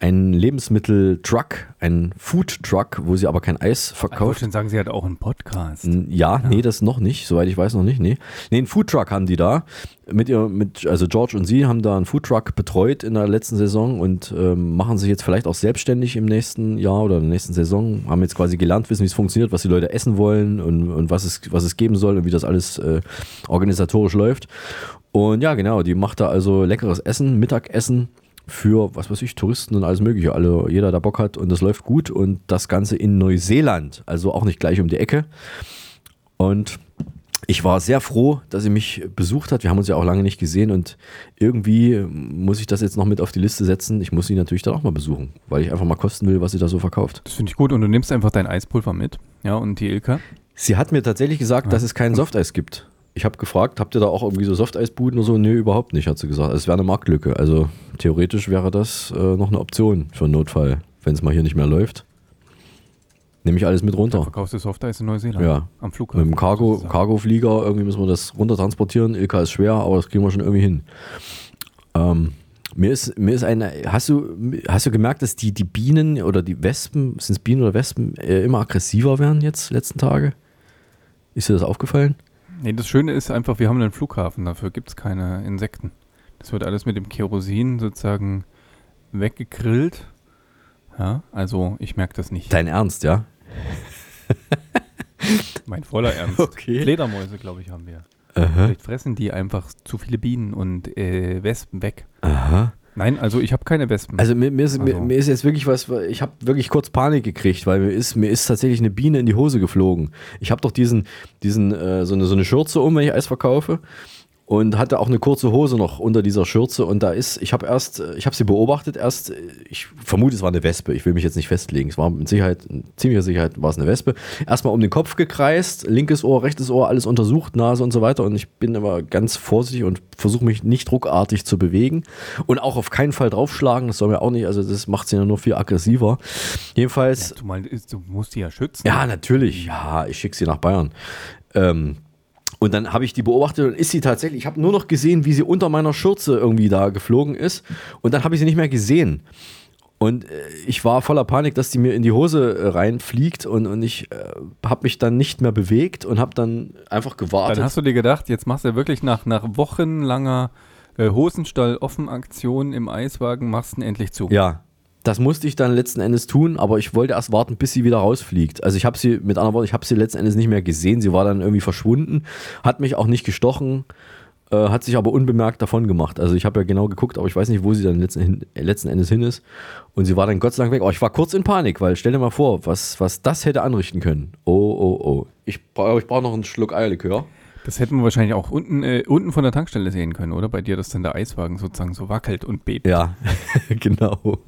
einen Lebensmittel-Truck, einen Food-Truck, wo sie aber kein Eis Ich wollte verkauft. schon sagen, sie hat auch einen Podcast. N- Ja, nee, das noch nicht, soweit ich weiß noch nicht, nee. Nee, einen Foodtruck haben die da. Mit ihr, mit, also George und sie haben da einen Foodtruck betreut in der letzten Saison und ähm, machen sich jetzt vielleicht auch selbstständig im nächsten Jahr oder in der nächsten Saison. Haben jetzt quasi gelernt, wissen, wie es funktioniert, was die Leute essen wollen und, und was, es, was es geben soll und wie das alles äh, organisatorisch läuft. Und ja, genau, die macht da also leckeres Essen, Mittagessen für, was weiß ich, Touristen und alles mögliche. Alle, jeder, der Bock hat und das läuft gut und das Ganze in Neuseeland, also auch nicht gleich um die Ecke. Und ich war sehr froh, dass sie mich besucht hat. Wir haben uns ja auch lange nicht gesehen und irgendwie muss ich das jetzt noch mit auf die Liste setzen. Ich muss sie natürlich dann auch mal besuchen, weil ich einfach mal kosten will, was sie da so verkauft. Das finde ich gut und du nimmst einfach dein Eispulver mit. Ja, und die Ilka. Sie hat mir tatsächlich gesagt, dass es kein Softeis gibt. Ich habe gefragt, habt ihr da auch irgendwie so Softeisbuden oder so? Nee, überhaupt nicht, hat sie gesagt. Es wäre eine Marktlücke. Also theoretisch wäre das äh, noch eine Option für einen Notfall, wenn es mal hier nicht mehr läuft. Nehme ich alles mit runter. Verkaufst du Softeis in Neuseeland? Ja. Am Flughafen. Mit dem Cargo, Cargo-Flieger, irgendwie müssen wir das runter transportieren. Ilka ist schwer, aber das kriegen wir schon irgendwie hin. Ähm, mir ist, mir ist eine, hast du, hast du gemerkt, dass die, die Bienen oder die Wespen, sind es Bienen oder Wespen, äh, immer aggressiver werden jetzt, letzten Tage? Ist dir das aufgefallen? Nee, das Schöne ist einfach, wir haben einen Flughafen, dafür gibt es keine Insekten. Das wird alles mit dem Kerosin sozusagen weggegrillt. Ja, also ich merke das nicht. Dein Ernst, ja? Mein voller Ernst. Okay. Fledermäuse, glaube ich, haben wir. Aha. Vielleicht fressen die einfach zu viele Bienen und äh, Wespen weg. Aha. Nein, also ich habe keine Wespen. Also mir, mir, ist, mir, Also- mir ist jetzt wirklich was, ich habe wirklich kurz Panik gekriegt, weil mir ist, mir ist tatsächlich eine Biene in die Hose geflogen. Ich habe doch diesen, diesen äh, so, eine, so eine Schürze um, wenn ich Eis verkaufe. Und hatte auch eine kurze Hose noch unter dieser Schürze. Und da ist, ich habe erst, ich habe sie beobachtet, erst, ich vermute, es war eine Wespe. Ich will mich jetzt nicht festlegen. Es war mit Sicherheit, in ziemlicher Sicherheit war es eine Wespe. Erstmal um den Kopf gekreist, linkes Ohr, rechtes Ohr, alles untersucht, Nase und so weiter. Und ich bin aber ganz vorsichtig und versuche mich nicht druckartig zu bewegen. Und auch auf keinen Fall draufschlagen. Das soll mir auch nicht, also das macht sie ja nur viel aggressiver. Jedenfalls. du, mal, du musst die ja schützen. Ja, natürlich. Ja, ich schicke sie nach Bayern. Ähm, und dann habe ich die beobachtet und ist sie tatsächlich, ich habe nur noch gesehen, wie sie unter meiner Schürze irgendwie da geflogen ist. Und dann habe ich sie nicht mehr gesehen. Und äh, ich war voller Panik, dass die mir in die Hose äh, reinfliegt und, und ich äh, habe mich dann nicht mehr bewegt und habe dann einfach gewartet. Dann hast du dir gedacht, jetzt machst du ja wirklich nach, nach wochenlanger äh, Hosenstall-Offen-Aktion im Eiswagen, machst du ihn endlich zu. Ja, das musste ich dann letzten Endes tun, aber ich wollte erst warten, bis sie wieder rausfliegt. Also ich habe sie, mit anderen Worten, ich habe sie letzten Endes nicht mehr gesehen. Sie war dann irgendwie verschwunden, hat mich auch nicht gestochen, äh, hat sich aber unbemerkt davon gemacht. Also ich habe ja genau geguckt, aber ich weiß nicht, wo sie dann letzten, letzten Endes hin ist. Und sie war dann Gott sei Dank weg. Aber ich war kurz in Panik, weil stell dir mal vor, was, was das hätte anrichten können. Oh, oh, oh. Ich, ich brauche noch einen Schluck Eierlikör. Das hätten wir wahrscheinlich auch unten, äh, unten von der Tankstelle sehen können, oder? Bei dir, dass dann der Eiswagen sozusagen so wackelt und bebt. Ja, genau.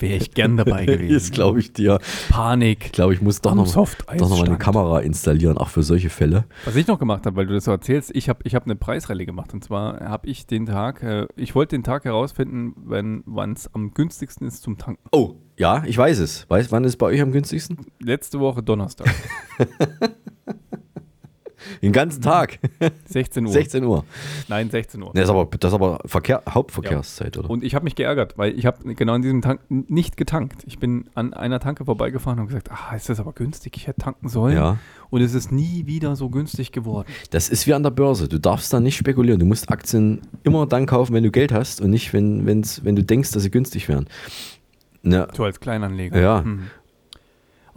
Wäre ich gern dabei gewesen. Das glaube ich dir. Panik. Ich glaube, ich muss doch noch, doch noch mal eine. Kamera installieren, auch für solche Fälle. Was ich noch gemacht habe, weil du das so erzählst, ich habe ich hab eine Preisrallye gemacht. Und zwar habe ich den Tag, äh, ich wollte den Tag herausfinden, wann es am günstigsten ist zum Tanken. Oh, ja, ich weiß es. Weiß, wann ist es bei euch am günstigsten? Letzte Woche Donnerstag. Den ganzen Tag. 16 Uhr. 16 Uhr. Nein, 16 Uhr. Das ist aber, das ist aber Verkehr, Hauptverkehrszeit, oder? Und ich habe mich geärgert, weil ich habe genau an diesem Tank nicht getankt. Ich bin an einer Tanke vorbeigefahren und gesagt, ah, ist das aber günstig, ich hätte tanken sollen. Ja. Und es ist nie wieder so günstig geworden. Das ist wie an der Börse. Du darfst da nicht spekulieren. Du musst Aktien immer dann kaufen, wenn du Geld hast und nicht, wenn, wenn's, wenn du denkst, dass sie günstig wären. Ne, So als Kleinanleger. Ja. Hm.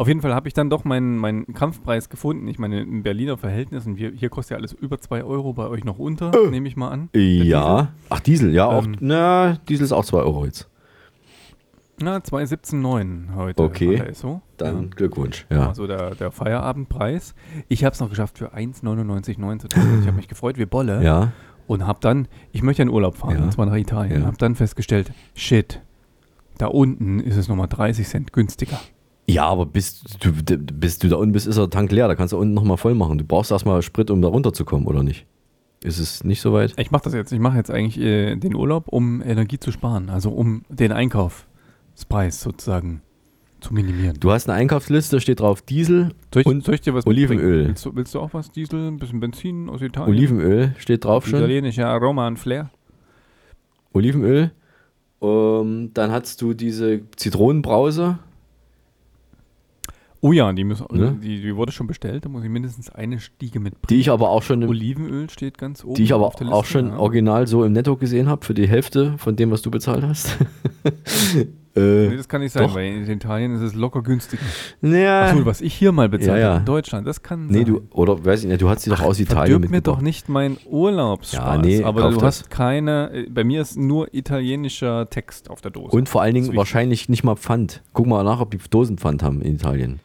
Auf jeden Fall habe ich dann doch meinen, meinen Kampfpreis gefunden. Ich meine, im Berliner Verhältnis, und wir, hier kostet ja alles über 2 Euro, bei euch noch unter, nehme ich mal an. Ja. Ach, Diesel, ja, auch. Ähm. Na, Diesel ist auch 2 Euro jetzt. Na, 2,17,9 heute. Okay. so. Dann Glückwunsch. Ja. Also der, der Feierabendpreis. Ich habe es noch geschafft, für 1,99,9 zu tanken. Ich habe mich gefreut wie Bolle. Ja. Und habe dann, ich möchte in Urlaub fahren, Ja. und zwar nach Italien. Ja. Habe dann festgestellt, shit, da unten ist es nochmal 30 Cent günstiger. Ja, aber bis du, bis du da unten bist, ist der Tank leer. Da kannst du unten nochmal voll machen. Du brauchst erstmal Sprit, um da runterzukommen, oder nicht? Ist es nicht so weit? Ich mache das jetzt. Ich mache jetzt eigentlich äh, den Urlaub, um Energie zu sparen. Also um den Einkaufspreis sozusagen zu minimieren. Du hast eine Einkaufsliste, da steht drauf Diesel Soll ich, und soll ich dir was Olivenöl. Willst du, willst du auch was? Diesel, ein bisschen Benzin aus Italien? Olivenöl steht drauf schon. Italienischer Aroma und Flair. Olivenöl, Ähm, dann hast du diese Zitronenbrause. Oh ja, die, müssen, Ne? die, die wurde schon bestellt. Da muss ich mindestens eine Stiege mitbringen. Die ich aber auch schon im, Olivenöl steht ganz oben. die ich aber auch Liste, schon ja. original so im Netto gesehen habe, für die Hälfte von dem, was du bezahlt hast. äh, Nee, das kann nicht sein, doch. weil in Italien ist es locker günstiger. Naja. Achso, was ich hier mal bezahlt Ja, ja. habe in Deutschland, das kann Nee, sein. du, oder weiß ich nicht, du hast sie doch aus Italien Verdirb mir mitgebracht. doch nicht mein Urlaubsspaß. Ja, nee, aber du das. hast keine, äh, bei mir ist nur italienischer Text auf der Dose. Und vor allen Dingen wahrscheinlich nicht mal Pfand. Guck mal nach, ob die Dosenpfand haben in Italien.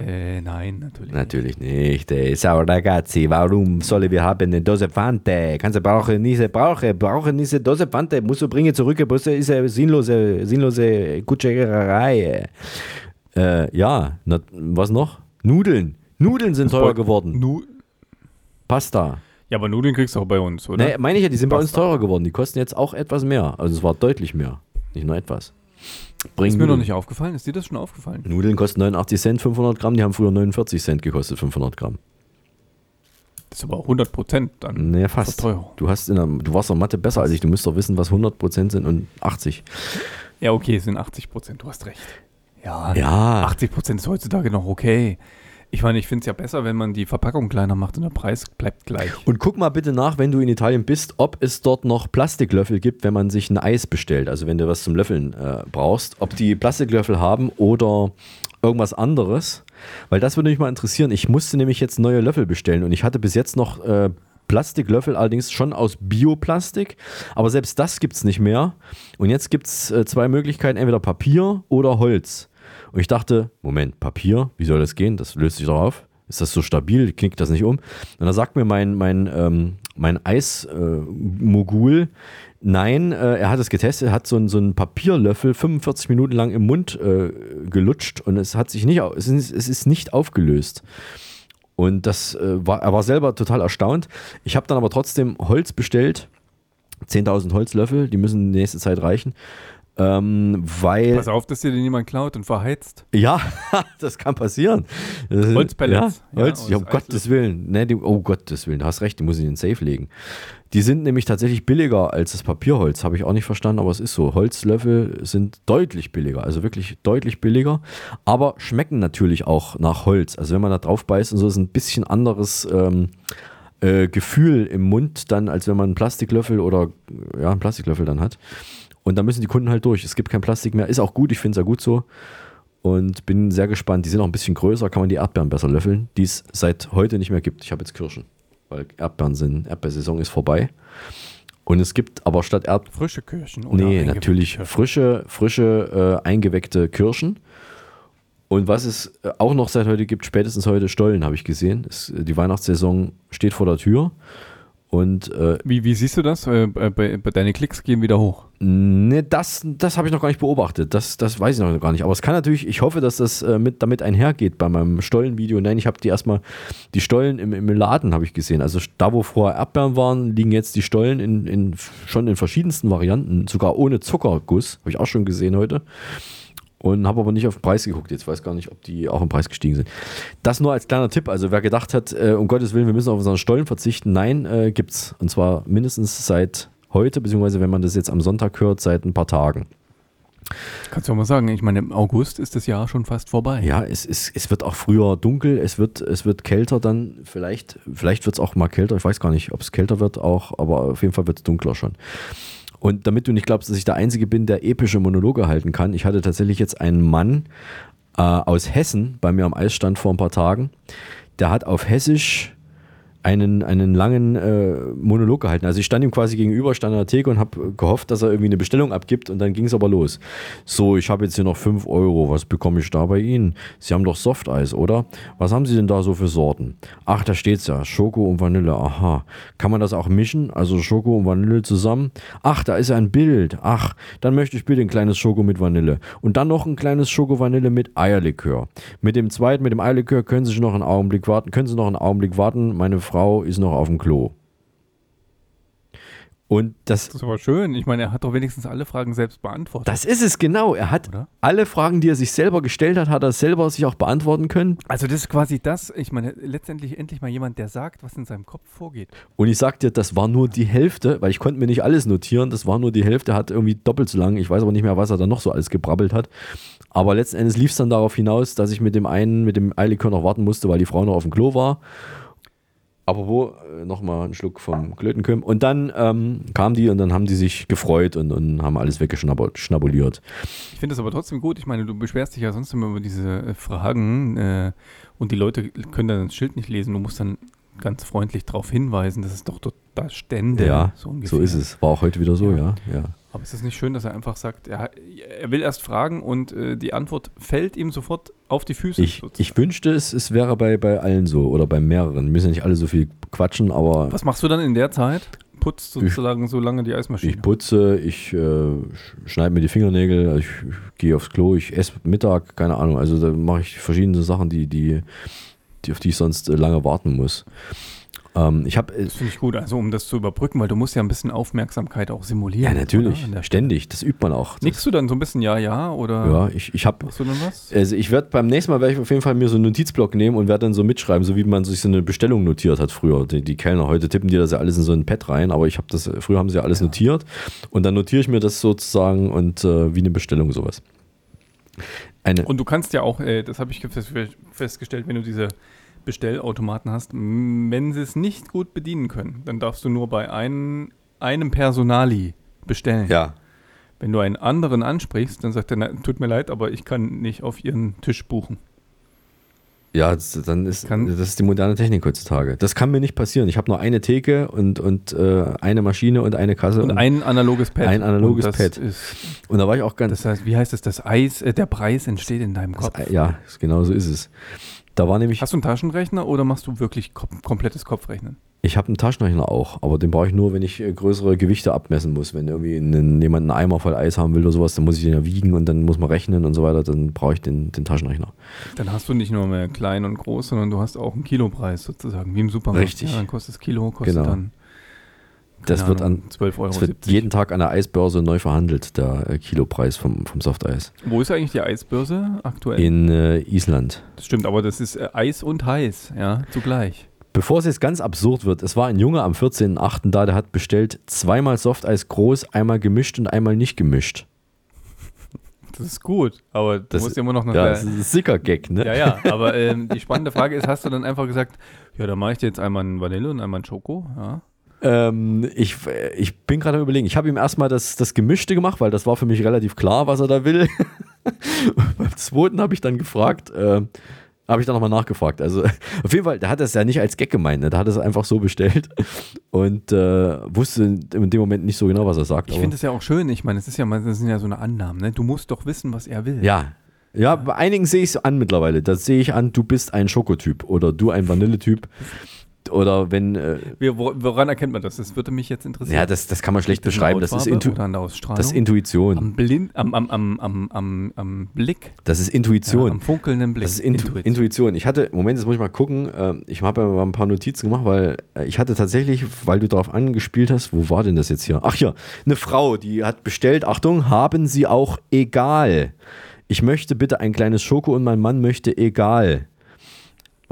Äh, nein, natürlich. Natürlich nicht. Eh, Ciao ragazzi, warum sollen wir haben eine Dose Pfande? Kannst du brauchen diese, brauche, brauchen diese Dose Pfande, musst du bringen zurück, das ist eine sinnlose, sinnlose Kutscherei. Äh, ja, na, was noch? Nudeln. Nudeln sind teuer geworden. Nu Pasta. ja, aber Nudeln kriegst du auch bei uns, oder? Nee, meine ich ja, die sind bei uns Pasta. teurer geworden. Die kosten jetzt auch etwas mehr. Also es war deutlich mehr. Nicht nur etwas. Bring ist mir noch nicht aufgefallen. Ist dir das schon aufgefallen? Nudeln kosten 89 Cent, 500 Gramm. Die haben früher 49 Cent gekostet, 500 Gramm. Das ist aber 100 Prozent dann. Naja, fast. Du, hast in der, du warst in Mathe besser als ich. Du müsst doch wissen, was 100 Prozent sind und 80. Ja, okay, es sind 80 Prozent. Du hast recht. Ja, Ja. 80 Prozent ist heutzutage noch okay. Ich meine, ich finde es ja besser, wenn man die Verpackung kleiner macht und der Preis bleibt gleich. Und guck mal bitte nach, wenn du in Italien bist, ob es dort noch Plastiklöffel gibt, wenn man sich ein Eis bestellt. Also wenn du was zum Löffeln äh, brauchst, ob die Plastiklöffel haben oder irgendwas anderes. Weil das würde mich mal interessieren. Ich musste nämlich jetzt neue Löffel bestellen und ich hatte bis jetzt noch äh, Plastiklöffel, allerdings schon aus Bioplastik. Aber selbst das gibt es nicht mehr. Und jetzt gibt es äh, zwei Möglichkeiten, entweder Papier oder Holz. Und ich dachte, Moment, Papier, wie soll das gehen? Das löst sich doch auf. Ist das so stabil? Knickt das nicht um? Und da sagt mir mein, mein, ähm, mein Eismogul, nein, äh, er hat es getestet, er hat so, so einen Papierlöffel 45 Minuten lang im Mund äh, gelutscht und es hat sich nicht, es ist, es ist nicht aufgelöst. Und das äh, war, er war selber total erstaunt. Ich habe dann aber trotzdem Holz bestellt. 10.000 Holzlöffel, die müssen in die nächste Zeit reichen. Ähm, weil. Pass auf, dass dir den jemand klaut und verheizt. Ja, das kann passieren. Holzpellets. Ja, Holz, ja, um Gottes Willen. Nee, die, oh Gottes Willen, du hast recht, die muss ich in den Safe legen. Die sind nämlich tatsächlich billiger als das Papierholz, habe ich auch nicht verstanden, aber es ist so. Holzlöffel sind deutlich billiger, also wirklich deutlich billiger, aber schmecken natürlich auch nach Holz. Also wenn man da drauf beißt und so, ist ein bisschen anderes ähm, äh, Gefühl im Mund dann, als wenn man einen Plastiklöffel oder ja, einen Plastiklöffel dann hat. Und da müssen die Kunden halt durch. Es gibt kein Plastik mehr. Ist auch gut, ich finde es ja gut so. Und bin sehr gespannt. Die sind auch ein bisschen größer, kann man die Erdbeeren besser löffeln, die es seit heute nicht mehr gibt. Ich habe jetzt Kirschen, weil Erdbeeren sind, Erdbeersaison ist vorbei. Und es gibt aber statt Erdbeeren. Frische Kirschen oder Nee, natürlich Kirschen? frische, frische äh, eingeweckte Kirschen. Und was es äh, auch noch seit heute gibt, spätestens heute Stollen, habe ich gesehen. Es, die Weihnachtssaison steht vor der Tür. Und äh, Wie, wie siehst du das? Äh, bei, bei, deine Klicks gehen wieder hoch. Ne, das, das habe ich noch gar nicht beobachtet. Das, das weiß ich noch gar nicht. Aber es kann natürlich, ich hoffe, dass das äh, mit, damit einhergeht bei meinem Stollenvideo. Nein, ich habe die erstmal, die Stollen im, im Laden habe ich gesehen. Also da, wo vorher Erdbeeren waren, liegen jetzt die Stollen in, in, schon in verschiedensten Varianten, sogar ohne Zuckerguss. Habe ich auch schon gesehen heute. Und habe aber nicht auf den Preis geguckt. Jetzt weiß gar nicht, ob die auch im Preis gestiegen sind. Das nur als kleiner Tipp. Also wer gedacht hat, äh, um Gottes Willen, wir müssen auf unseren Stollen verzichten. Nein, äh, gibt's. Und zwar mindestens seit heute, beziehungsweise wenn man das jetzt am Sonntag hört, seit ein paar Tagen. Kannst du auch mal sagen, ich meine, im August ist das Jahr schon fast vorbei. Ja, es, es, es wird auch früher dunkel, es wird, es wird kälter dann, vielleicht, vielleicht wird es auch mal kälter, ich weiß gar nicht, ob es kälter wird auch, aber auf jeden Fall wird es dunkler schon. Und damit du nicht glaubst, dass ich der Einzige bin, der epische Monologe halten kann, ich hatte tatsächlich jetzt einen Mann äh, aus Hessen bei mir am Eisstand vor ein paar Tagen, der hat auf Hessisch einen, einen langen äh, Monolog gehalten. Also ich stand ihm quasi gegenüber, stand an der Theke und habe gehofft, dass er irgendwie eine Bestellung abgibt und dann ging es aber los. So, ich habe jetzt hier noch 5 Euro, was bekomme ich da bei Ihnen? Sie haben doch Softeis, oder? Was haben Sie denn da so für Sorten? Ach, da steht's ja, Schoko und Vanille, aha. Kann man das auch mischen? Also Schoko und Vanille zusammen? Ach, da ist ein Bild. Ach, dann möchte ich bitte ein kleines Schoko mit Vanille. Und dann noch ein kleines Schoko-Vanille mit Eierlikör. Mit dem zweiten, mit dem Eierlikör können Sie noch einen Augenblick warten. Können Sie noch einen Augenblick warten? Meine Frau ist noch auf dem Klo. Und das, Das ist aber schön. Ich meine, er hat doch wenigstens alle Fragen selbst beantwortet. das ist es genau. Er hat Oder? alle Fragen, die er sich selber gestellt hat, hat er selber sich auch beantworten können. Also das ist quasi das, ich meine, letztendlich endlich mal jemand, der sagt, was in seinem Kopf vorgeht. Und ich sag dir, das war nur die Hälfte, weil ich konnte mir nicht alles notieren. Das war nur die Hälfte, hat irgendwie doppelt so lang. Ich weiß aber nicht mehr, was er da noch so alles gebrabbelt hat. Aber letzten Endes lief es dann darauf hinaus, dass ich mit dem einen, mit dem Eilikör noch warten musste, weil die Frau noch auf dem Klo war. Aber wo, äh, nochmal einen Schluck vom Klötenküm. Und dann ähm, kamen die und dann haben die sich gefreut und, und haben alles weggeschnabuliert. Ich finde das aber trotzdem gut. Ich meine, du beschwerst dich ja sonst immer über diese äh, Fragen äh, und die Leute können dann das Schild nicht lesen. Du musst dann ganz freundlich darauf hinweisen, dass es doch dort da stände. Ja, so, so, ist es. War auch heute wieder so, ja. ja. Aber ist es nicht schön, dass er einfach sagt, er, er will erst fragen und äh, die Antwort fällt ihm sofort auf die Füße. Ich, ich wünschte, es, es wäre bei, bei allen so oder bei mehreren. Müssen ja nicht alle so viel quatschen, aber Was machst du dann in der Zeit? Putzt sozusagen so lange die Eismaschine. ich putze, ich äh, sch- schneide mir die Fingernägel, ich, ich gehe aufs Klo, ich esse Mittag, keine Ahnung. Also da mache ich verschiedene Sachen, die, die, die auf die ich sonst äh, lange warten muss. Ähm, ich habe das finde ich gut, also um das zu überbrücken, weil du musst ja ein bisschen Aufmerksamkeit auch simulieren. ja natürlich ständig. Das übt man auch. Nickst du dann so ein bisschen ja, ja oder ja, ich, ich habe machst du dann was? Also ich werde beim nächsten Mal werde ich auf jeden Fall mir so einen Notizblock nehmen und werde dann so mitschreiben, so wie man sich so eine Bestellung notiert hat früher. Die, die Kellner heute tippen die das ja alles in so ein Pad rein, aber ich habe das früher haben sie ja alles notiert und dann notiere ich mir das sozusagen und äh, wie eine Bestellung sowas. Eine, Und du kannst ja auch, äh, das habe ich fest- festgestellt, wenn du diese Bestellautomaten hast, wenn sie es nicht gut bedienen können, dann darfst du nur bei einem, einem Personali bestellen. ja, Wenn du einen anderen ansprichst, dann sagt er, na, tut mir leid, aber ich kann nicht auf ihren Tisch buchen. ja, das, dann ist Kann- das ist die moderne Technik heutzutage. Das kann mir nicht passieren. Ich habe nur eine Theke und und äh, eine Maschine und eine Kasse Und ein analoges Pad. ein analoges Und Pad. Ist, und da war ich auch ganz das heißt, wie heißt es, das Eis, äh, der Preis entsteht in deinem Kopf. das, ja, genau so ist es. Da war nämlich Hast du einen Taschenrechner oder machst du wirklich kom komplettes Kopfrechnen? Ich habe einen Taschenrechner auch, aber den brauche ich nur, wenn ich äh, größere Gewichte abmessen muss. Wenn irgendwie einen, jemand einen Eimer voll Eis haben will oder sowas, dann muss ich den ja wiegen und dann muss man rechnen und so weiter. Dann brauche ich den, den Taschenrechner. Dann hast du nicht nur mehr klein und groß, sondern du hast auch einen Kilopreis sozusagen, wie im Supermarkt. Richtig. Ja, dann kostet das Kilo, kostet Genau. dann Das keine wird, Ahnung, an, 12,70 Euro. das wird jeden Tag an der Eisbörse neu verhandelt, der äh, Kilopreis vom, vom Softeis. Wo ist eigentlich die Eisbörse aktuell? In äh, Island. das stimmt, aber das ist äh, Eis und heiß, ja, zugleich. Bevor es jetzt ganz absurd wird, es war ein Junge am 14.08. da, der hat bestellt zweimal Softeis groß, einmal gemischt und einmal nicht gemischt. Das ist gut, aber du Das- musst immer noch nach Ja, der, das ist ein Sicker-Gag, ne? Ja, ja, aber ähm, die spannende Frage ist, hast du dann einfach gesagt, ja, dann mache ich dir jetzt einmal einen Vanille und einmal einen Schoko, ja? Ähm, ich, ich bin gerade am überlegen. Ich habe ihm erstmal das, das Gemischte gemacht, weil das war für mich relativ klar, was er da will. Beim zweiten habe ich dann gefragt, äh, habe ich dann nochmal nachgefragt. Also auf jeden Fall, der hat das ja nicht als Gag gemeint, ne? der hat es einfach so bestellt und äh, wusste in dem Moment nicht so genau, was er sagt. Ich finde es ja auch schön, ich meine, es ist ja, das sind ja so eine Annahmen, ne? Du musst doch wissen, was er will. ja. Ja, bei einigen sehe ich es an mittlerweile. Da sehe ich an, du bist ein Schokotyp oder du ein Vanilletyp. Oder wenn, äh, Wie, woran erkennt man das? Das würde mich jetzt interessieren. ja, das, das kann man schlecht beschreiben. Das ist, Intu das ist Intuition. Am, Blind, am, am, am, am, am, am Blick. Das ist Intuition. Ja, am funkelnden Blick. Das ist Intu Intuition. Ich hatte, Moment, jetzt muss ich mal gucken. ähm, Ich habe ja mal ein paar Notizen gemacht, weil äh, ich hatte tatsächlich, weil du darauf angespielt hast, wo war denn das jetzt hier? Ach ja, eine Frau, die hat bestellt, Achtung, haben Sie auch egal. Ich möchte bitte ein kleines Schoko und mein Mann möchte egal.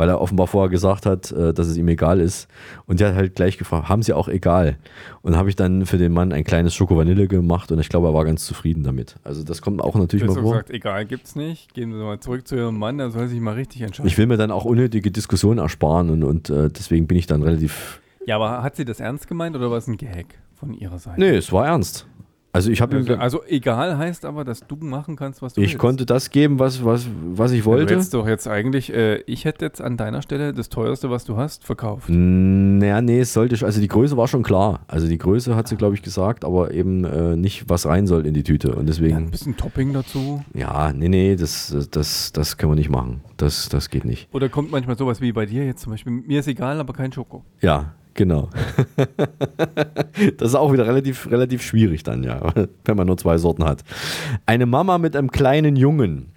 Weil er offenbar vorher gesagt hat, äh, dass es ihm egal ist. Und der hat halt gleich gefragt, haben Sie auch egal? Und habe ich dann für den Mann ein kleines Schoko-Vanille gemacht und ich glaube, er war ganz zufrieden damit. Also das kommt auch natürlich mal vor. gesagt, egal, gibt's nicht. Gehen wir mal zurück zu Ihrem Mann, der soll sich mal richtig entscheiden. Ich will mir dann auch unnötige Diskussionen ersparen und, und äh, deswegen bin ich dann relativ. ja, aber hat sie das ernst gemeint oder war es ein Gag von ihrer Seite? Nee, es war ernst. Also ich habe Also, also egal heißt aber, dass du machen kannst, was du Ich willst. konnte das geben, was, was, was ich Du wollte. hättest doch jetzt eigentlich, äh, ich hätte jetzt an deiner Stelle das teuerste, was du hast, verkauft. Naja, nee, es sollte. Also die Größe war schon klar. Also die Größe hat sie, glaube ich, gesagt, aber eben äh, nicht, was rein soll in die Tüte. Und Ja, ein deswegen. bisschen Topping dazu. Ja, nee, nee, das, das, das können wir nicht machen. Das, das geht nicht. Oder kommt manchmal sowas wie bei dir jetzt zum Beispiel, mir ist egal, aber kein Schoko. Ja, genau. das ist auch wieder relativ, relativ schwierig dann, ja, wenn man nur zwei Sorten hat. Eine Mama mit einem kleinen Jungen.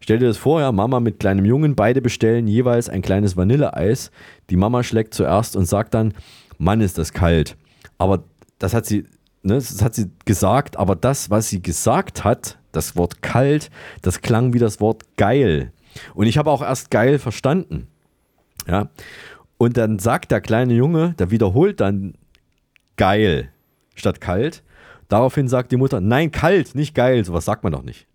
Stell dir das vor, ja, Mama mit kleinem Jungen, beide bestellen jeweils ein kleines Vanilleeis. Die Mama schlägt zuerst und sagt dann, Mann, ist das kalt. Aber das hat sie, ne, das hat sie gesagt, aber das, was sie gesagt hat, das Wort kalt, das klang wie das Wort geil. Und ich habe auch erst geil verstanden. Ja. Und dann sagt der kleine Junge, der wiederholt dann geil statt kalt. Daraufhin sagt die Mutter, nein, kalt, nicht geil. Sowas sagt man doch nicht.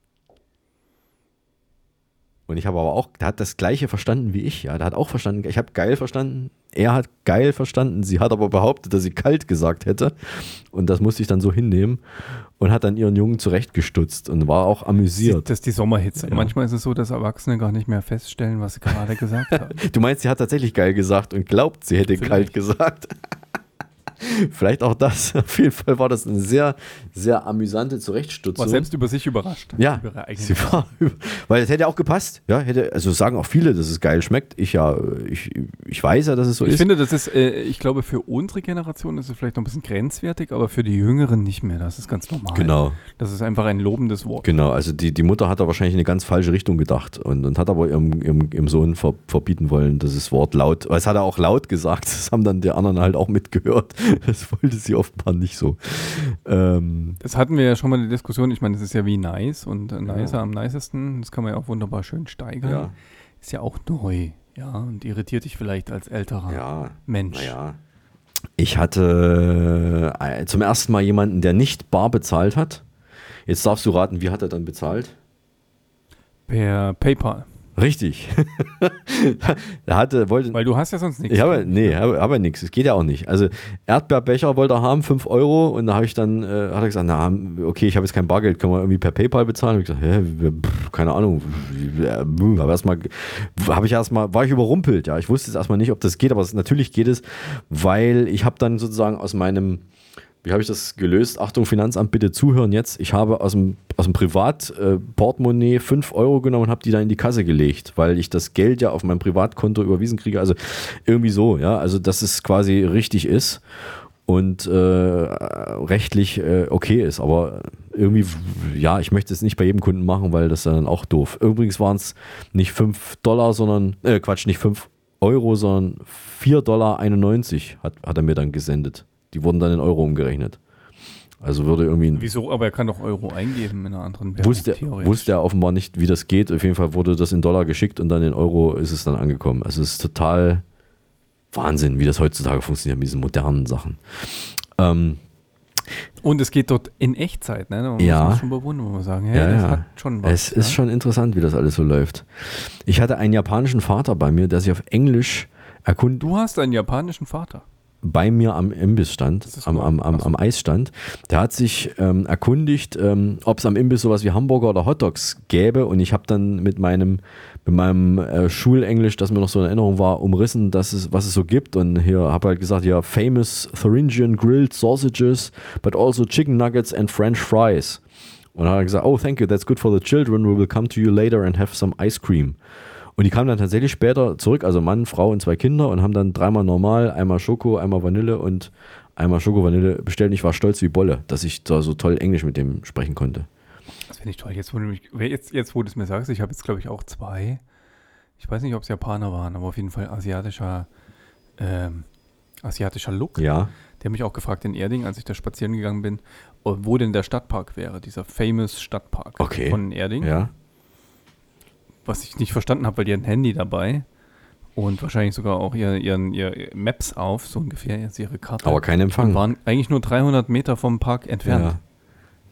Und ich habe aber auch, der hat das Gleiche verstanden wie ich. Ja, der hat auch verstanden, ich habe geil verstanden. Er hat geil verstanden. Sie hat aber behauptet, dass sie kalt gesagt hätte. Und das musste ich dann so hinnehmen und hat dann ihren Jungen zurechtgestutzt und war auch amüsiert. Das ist die Sommerhitze. Ja. Manchmal ist es so, dass Erwachsene gar nicht mehr feststellen, was sie gerade gesagt haben. Du meinst, sie hat tatsächlich geil gesagt und glaubt, sie hätte kalt gesagt. Vielleicht auch das. Auf jeden Fall war das eine sehr, sehr amüsante Zurechtstutzung. War selbst über sich überrascht. Ja, Über sie war, weil es hätte ja auch gepasst. Ja, hätte, also sagen auch viele, dass es geil schmeckt. Ich ja, ich, ich weiß ja, dass es so ich ist. finde, das ist, äh, ich glaube, für unsere Generation ist es vielleicht noch ein bisschen grenzwertig, aber für die Jüngeren nicht mehr. Das ist ganz normal. Genau. Das ist einfach ein lobendes Wort. Genau, also die, die Mutter hat da wahrscheinlich in eine ganz falsche Richtung gedacht und, und hat aber ihrem, ihrem, ihrem Sohn ver, verbieten wollen, dieses Wort laut, weil es hat er auch laut gesagt, das haben dann die anderen halt auch mitgehört. Das wollte sie offenbar nicht so. Ähm, Das hatten wir ja schon mal die Diskussion. Ich meine, das ist ja wie nice und äh, nicer am nicesten. Das kann man ja auch wunderbar schön steigern. Ja. Ist ja auch neu. Ja, und irritiert dich vielleicht als älterer Mensch. Naja. Ich hatte äh, zum ersten Mal jemanden, der nicht bar bezahlt hat. Jetzt darfst du raten, wie hat er dann bezahlt? Per PayPal. Richtig. er hatte, wollte. Weil du hast ja sonst nichts. Ich habe, nee, habe, habe nichts. Es geht ja auch nicht. Also Erdbeerbecher wollte er haben, 5 Euro. Und da habe ich dann, äh, hat er gesagt, na, okay, ich habe jetzt kein Bargeld, können wir irgendwie per PayPal bezahlen? Und ich gesagt, hä, pff, keine Ahnung. Aber erstmal, habe ich erstmal, war ich überrumpelt, ja. Ich wusste jetzt erstmal nicht, ob das geht, aber natürlich geht es, weil ich habe dann sozusagen aus meinem wie habe ich das gelöst? Achtung, Finanzamt, bitte zuhören jetzt. Ich habe aus dem, aus dem Privatportemonnaie 5 Euro genommen und habe die da in die Kasse gelegt, weil ich das Geld ja auf mein Privatkonto überwiesen kriege. Also irgendwie so, ja. Also, dass es quasi richtig ist und äh, rechtlich äh, okay ist. Aber irgendwie, ja, ich möchte es nicht bei jedem Kunden machen, weil das dann auch doof. Übrigens waren es nicht 5 Dollar, sondern, äh, Quatsch, nicht 5 Euro, sondern 4,91 Dollar hat, hat er mir dann gesendet. Die wurden dann in Euro umgerechnet. Also würde irgendwie ein Wieso? Aber er kann doch Euro eingeben in einer anderen Währung. Wusste, wusste er offenbar nicht, wie das geht. Auf jeden Fall wurde das in Dollar geschickt und dann in Euro ist es dann angekommen. Also es ist total Wahnsinn, wie das heutzutage funktioniert mit diesen modernen Sachen. Ähm, Und es geht dort in Echtzeit, ne? Man Ja. muss schon bewundern, muss man sagen. Hey, ja, das ja. hat schon was. es ist ja? schon interessant, wie das alles so läuft. Ich hatte einen japanischen Vater bei mir, der sich auf Englisch erkundet. Du hast einen japanischen Vater. Bei mir am Imbiss stand, am, am, am, am Eis stand. Der hat sich ähm, erkundigt, ähm, ob es am Imbiss sowas wie Hamburger oder Hotdogs gäbe. Und ich habe dann mit meinem, mit meinem äh, Schulenglisch, das mir noch so in Erinnerung war, umrissen, dass es, was es so gibt. Und hier habe halt gesagt, ja, famous Thuringian grilled sausages, but also chicken nuggets and French fries. Und dann hat er gesagt, oh, thank you, that's good for the children. We will come to you later and have some ice cream. Und die kamen dann tatsächlich später zurück, also Mann, Frau und zwei Kinder und haben dann dreimal normal, einmal Schoko, einmal Vanille und einmal Schoko Vanille bestellt. Und ich war stolz wie Bolle, dass ich da so toll Englisch mit dem sprechen konnte. Das finde ich toll. Jetzt, wo du, mich, jetzt, jetzt, wo du es mir sagst, ich habe jetzt, glaube ich, auch zwei. Ich weiß nicht, ob es Japaner waren, aber auf jeden Fall asiatischer, ähm, asiatischer Look. Ja. Die haben mich auch gefragt in Erding, als ich da spazieren gegangen bin, wo denn der Stadtpark wäre, dieser famous Stadtpark Okay. von Erding. Ja. Was ich nicht verstanden habe, weil die ein Handy dabei und wahrscheinlich sogar auch ihr, ihren, ihr Maps auf, so ungefähr, jetzt ihre Karte. Aber kein Empfang. Und waren eigentlich nur 300 Meter vom Park entfernt.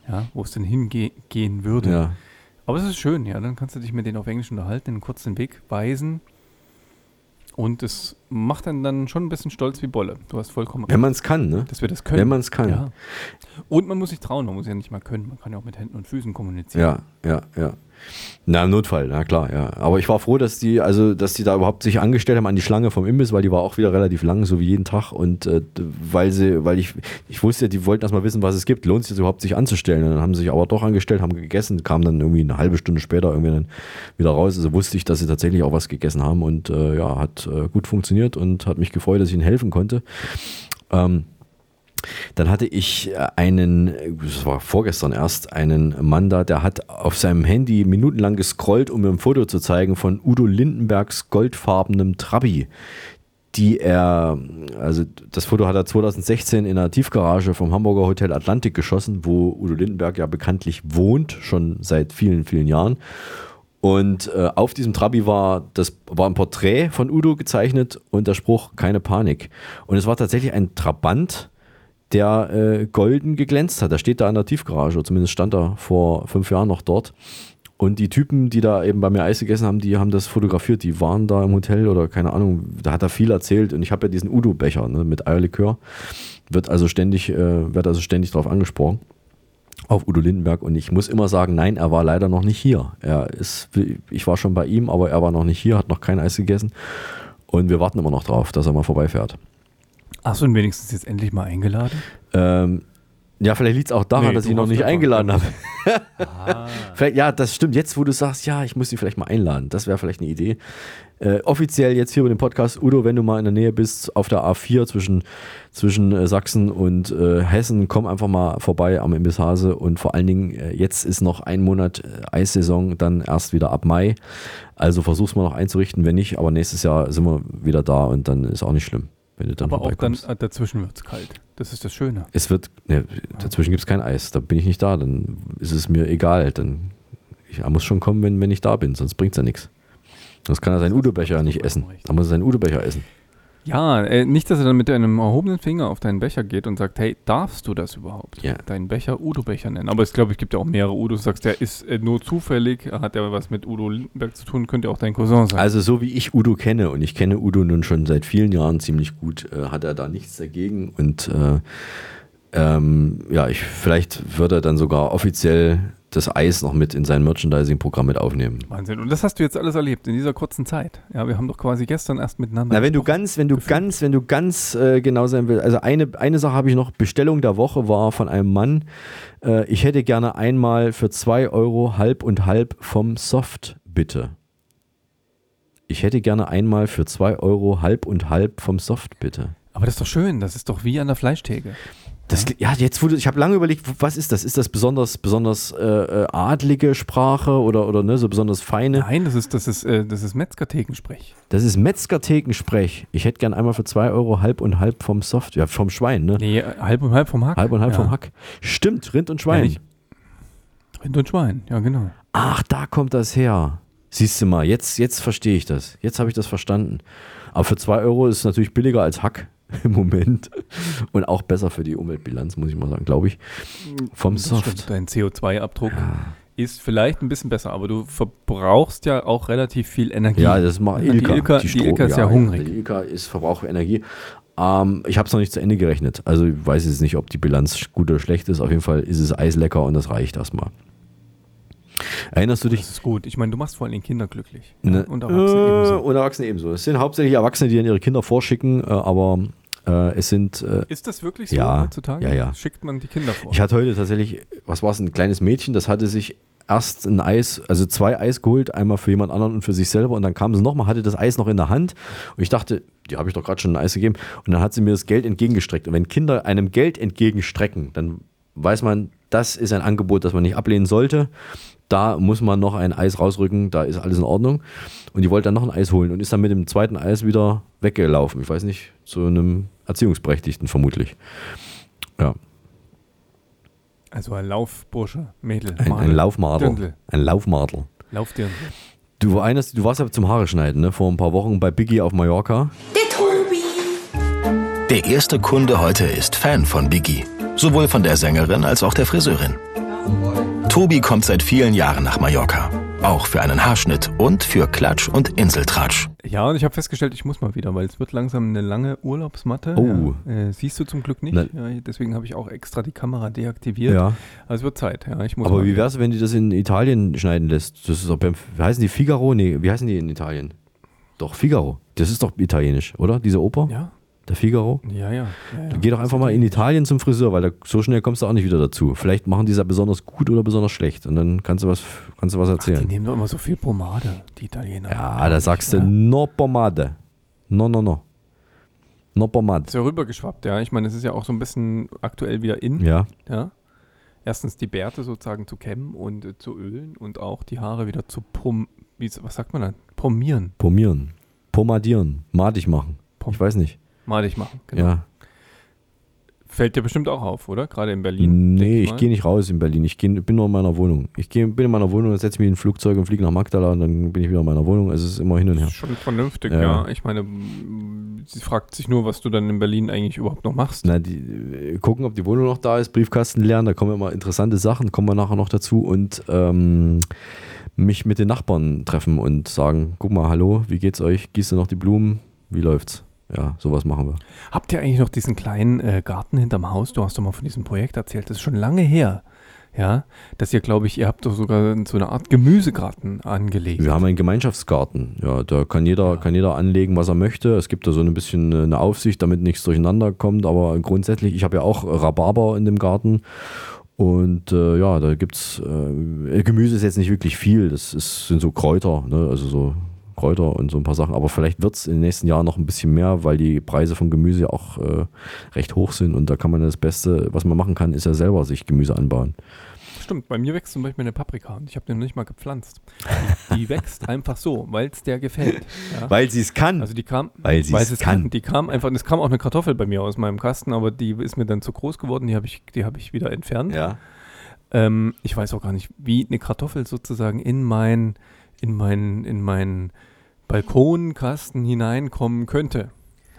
Ja, wo es denn hingehen würde. Ja. Aber es ist schön, ja. Dann kannst du dich mit denen auf Englisch unterhalten, einen kurzen Weg weisen. Und es macht einen dann schon ein bisschen stolz wie Bolle. Du hast vollkommen Wenn man es kann, ne? Dass wir das können. Wenn man es kann. Ja. Und man muss sich trauen, man muss ja nicht mal können. Man kann ja auch mit Händen und Füßen kommunizieren. Ja, ja, ja. Na, im Notfall, na klar, ja. Aber ich war froh, dass die, also, dass die da überhaupt sich angestellt haben an die Schlange vom Imbiss, weil die war auch wieder relativ lang, so wie jeden Tag. Und äh, weil sie, weil ich, ich wusste, die wollten erstmal wissen, was es gibt. Lohnt es sich überhaupt, sich anzustellen? Und dann haben sie sich aber doch angestellt, haben gegessen, kamen dann irgendwie eine halbe Stunde später irgendwie dann wieder raus. Also wusste ich, dass sie tatsächlich auch was gegessen haben und äh, ja, hat äh, gut funktioniert und hat mich gefreut, dass ich ihnen helfen konnte. Ähm, dann hatte ich äh, einen, das war vorgestern erst, einen Mann da, der hat auf seinem Handy minutenlang gescrollt, um mir ein Foto zu zeigen von Udo Lindenbergs goldfarbenem Trabi. die er, also das Foto hat er 2016 in einer Tiefgarage vom Hamburger Hotel Atlantik geschossen, wo Udo Lindenberg ja bekanntlich wohnt, schon seit vielen, vielen Jahren. Und äh, auf diesem Trabi war, das war ein Porträt von Udo gezeichnet und der Spruch, keine Panik. Und es war tatsächlich ein Trabant, der äh, golden geglänzt hat. Der steht da in der Tiefgarage, zumindest stand er vor fünf Jahren noch dort. Und die Typen, die da eben bei mir Eis gegessen haben, die haben das fotografiert. Die waren da im Hotel oder keine Ahnung, da hat er viel erzählt. Und ich habe ja diesen Udo-Becher ne, mit Eierlikör. Wird also ständig, äh, wird also ständig drauf angesprochen auf Udo Lindenberg und ich muss immer sagen, nein, er war leider noch nicht hier. Er ist, ich war schon bei ihm, aber er war noch nicht hier, hat noch kein Eis gegessen und wir warten immer noch drauf, dass er mal vorbeifährt. Hast du ihn wenigstens jetzt endlich mal eingeladen? Ähm, ja, vielleicht liegt es auch daran, nee, dass ich ihn noch nicht eingeladen habe. ah. vielleicht, ja, das stimmt. Jetzt, wo du sagst, ja, ich muss ihn vielleicht mal einladen, das wäre vielleicht eine Idee. Äh, offiziell jetzt hier über den Podcast, Udo, wenn du mal in der Nähe bist, auf der A4 zwischen, zwischen äh, Sachsen und äh, Hessen, komm einfach mal vorbei am Imbishase und vor allen Dingen, äh, jetzt ist noch ein Monat äh, Eissaison, dann erst wieder ab Mai. Also versuch's mal noch einzurichten, wenn nicht, aber nächstes Jahr sind wir wieder da und dann ist auch nicht schlimm wenn du dann Aber auch dann äh, dazwischen wird es kalt. Das ist das Schöne. Es wird, ne, dazwischen gibt es kein Eis. Da bin ich nicht da. Dann ist es mir egal. Dann ich muss schon kommen, wenn, wenn ich da bin, sonst bringt es ja nichts. Sonst kann er seinen Udo-Becher nicht essen. Da muss er seinen Udo-Becher essen. Ja, äh, nicht, dass er dann mit einem erhobenen Finger auf deinen Becher geht und sagt, hey, darfst du das überhaupt? Ja. Deinen Becher Udo-Becher nennen. Aber ich glaube, es gibt ja auch mehrere Udos. Du sagst, der ist äh, nur zufällig, hat ja was mit Udo Lindenberg zu tun, könnte auch dein Cousin sein. Also so wie ich Udo kenne, und ich kenne Udo nun schon seit vielen Jahren ziemlich gut, äh, hat er da nichts dagegen. Und äh, ähm, ja, ich, vielleicht würde er dann sogar offiziell das Eis noch mit in sein Merchandising-Programm mit aufnehmen. Wahnsinn. Und das hast du jetzt alles erlebt in dieser kurzen Zeit. Ja, wir haben doch quasi gestern erst miteinander. Na, wenn du ganz, wenn du gefühlt. ganz, wenn du ganz äh, genau sein willst. Also eine, eine Sache habe ich noch. Bestellung der Woche war von einem Mann. Äh, ich hätte gerne einmal für zwei Euro halb und halb vom Soft, bitte. Ich hätte gerne einmal für zwei Euro halb und halb vom Soft, bitte. Aber das ist doch schön. Das ist doch wie an der Fleischtheke. Das, ja, jetzt wurde, ich habe lange überlegt, was ist das? Ist das besonders, besonders äh, äh, adlige Sprache oder, oder ne, so besonders feine? Nein, das ist, das ist, äh, das ist Metzgerthekensprech. Das ist Metzgerthekensprech. Ich hätte gern einmal für zwei Euro halb und halb vom Soft, ja, vom Schwein, ne? Nee, halb und halb vom Hack. Halb und halb ja. vom Hack. Stimmt, Rind und Schwein. Ja, Rind und Schwein, ja, genau. Ach, da kommt das her. Siehst du mal, jetzt, jetzt verstehe ich das. Jetzt habe ich das verstanden. Aber für zwei Euro ist es natürlich billiger als Hack. im Moment. Und auch besser für die Umweltbilanz, muss ich mal sagen, glaube ich. Vom das Soft. Stimmt, dein CO2-Abdruck ja. ist vielleicht ein bisschen besser, aber du verbrauchst ja auch relativ viel Energie. Ja, das macht Ilka. Die Ilka, die die Ilka ist ja, ja hungrig. Die Ilka ist Verbrauch Energie. Ähm, ich habe es noch nicht zu Ende gerechnet. Also ich weiß jetzt nicht, ob die Bilanz gut oder schlecht ist. Auf jeden Fall ist es eislecker und das reicht erstmal. Erinnerst du dich? Das ist gut. Ich meine, du machst vor allem Kinder glücklich. Ne? Und Erwachsene äh, ebenso. Und Erwachsene ebenso. Es sind hauptsächlich Erwachsene, die an ihre Kinder vorschicken, äh, aber äh, es sind. Äh, ist das wirklich so ja, heutzutage? Ja, ja. Schickt man die Kinder vor? Ich hatte heute tatsächlich, was war es, ein kleines Mädchen, das hatte sich erst ein Eis, also zwei Eis geholt, einmal für jemand anderen und für sich selber und dann kam sie nochmal, hatte das Eis noch in der Hand und ich dachte, die habe ich doch gerade schon ein Eis gegeben und dann hat sie mir das Geld entgegengestreckt und wenn Kinder einem Geld entgegenstrecken, dann weiß man, das ist ein Angebot, das man nicht ablehnen sollte. Da muss man noch ein Eis rausrücken, da ist alles in Ordnung. Und die wollte dann noch ein Eis holen und ist dann mit dem zweiten Eis wieder weggelaufen. Ich weiß nicht, zu einem Erziehungsberechtigten vermutlich. Ja. Also ein Laufbursche, Mädel. Ein, ein Laufmadel. Dirndl. Ein Laufmadel. Laufdirndl. Du, erinnerst, du warst ja zum Haare schneiden, ne? Vor ein paar Wochen bei Biggie auf Mallorca. Der Tobi. Der erste Kunde heute ist Fan von Biggie. Sowohl von der Sängerin als auch der Friseurin. Tobi kommt seit vielen Jahren nach Mallorca. Auch für einen Haarschnitt und für Klatsch und Inseltratsch. Ja, und ich habe festgestellt, ich muss mal wieder, weil es wird langsam eine lange Urlaubsmatte. Oh. Ja, äh, siehst du zum Glück nicht. Ja, deswegen habe ich auch extra die Kamera deaktiviert. Ja. Also es wird Zeit. Ja, ich muss Aber mal wie wär's, wenn die das in Italien schneiden lässt? Das ist auch beim, wie heißen die Figaro? Nee, wie heißen die in Italien? Doch, Figaro. Das ist doch italienisch, oder? Diese Oper? Ja. Der Figaro? Ja, ja. ja, ja. Geh doch einfach mal in Italien zum Friseur, weil da, so schnell kommst du auch nicht wieder dazu. Vielleicht machen die es ja besonders gut oder besonders schlecht und dann kannst du was, kannst du was erzählen. Ach, die nehmen doch immer so viel Pomade, die Italiener. Ja, da sagst du no Pomade. No, no, no. No Pomade. Ist ja rübergeschwappt, ja. Ich meine, es ist ja auch so ein bisschen aktuell wieder in. Ja. ja. Erstens die Bärte sozusagen zu kämmen und äh, zu ölen und auch die Haare wieder zu pom... Wie, was sagt man dann? Pomieren. Pomieren. Pomadieren. Madig machen. Ich weiß nicht. Malig machen, genau. Ja. Fällt dir bestimmt auch auf, oder? Gerade in Berlin. Nee, ich mal. gehe nicht raus in Berlin. Ich geh, bin nur in meiner Wohnung. Ich geh, bin in meiner Wohnung, setze mich in ein Flugzeug und fliege nach Magdala und dann bin ich wieder in meiner Wohnung. Also es ist immer hin und her. Schon vernünftig, Ja. ja. Ich meine, sie fragt sich nur, was du dann in Berlin eigentlich überhaupt noch machst. Na, die, äh, gucken, ob die Wohnung noch da ist, Briefkasten lernen, da kommen immer interessante Sachen, kommen wir nachher noch dazu und ähm, mich mit den Nachbarn treffen und sagen, guck mal, hallo, wie geht's euch? Gießt ihr noch die Blumen? Wie läuft's? Ja, sowas machen wir. Habt ihr eigentlich noch diesen kleinen äh, Garten hinterm Haus? Du hast doch mal von diesem Projekt erzählt. Das ist schon lange her. Ja, dass ihr, glaube ich, ihr habt doch sogar so eine Art Gemüsegarten angelegt. Wir haben einen Gemeinschaftsgarten. Ja, da kann jeder, kann jeder anlegen, was er möchte. Es gibt da so ein bisschen äh, eine Aufsicht, damit nichts durcheinander kommt. Aber grundsätzlich, ich habe ja auch Rhabarber in dem Garten. Und äh, ja, da gibt es, äh, Gemüse ist jetzt nicht wirklich viel. Das ist, sind so Kräuter, ne? also so Kräuter und so ein paar Sachen. Aber vielleicht wird es in den nächsten Jahren noch ein bisschen mehr, weil die Preise von Gemüse ja auch äh, recht hoch sind. Und da kann man das Beste, was man machen kann, ist ja selber sich Gemüse anbauen. Stimmt, bei mir wächst zum Beispiel eine Paprika und ich habe den noch nicht mal gepflanzt. Die, die wächst einfach so, weil es der gefällt. Ja? Weil sie es kann. Also die kam, Weil sie es kann. Die kam einfach, und es kam auch eine Kartoffel bei mir aus meinem Kasten, aber die ist mir dann zu groß geworden, die habe ich, die habe ich wieder entfernt. Ja. Ähm, ich weiß auch gar nicht, wie eine Kartoffel sozusagen in mein, in mein, in meinen Balkonkasten hineinkommen könnte.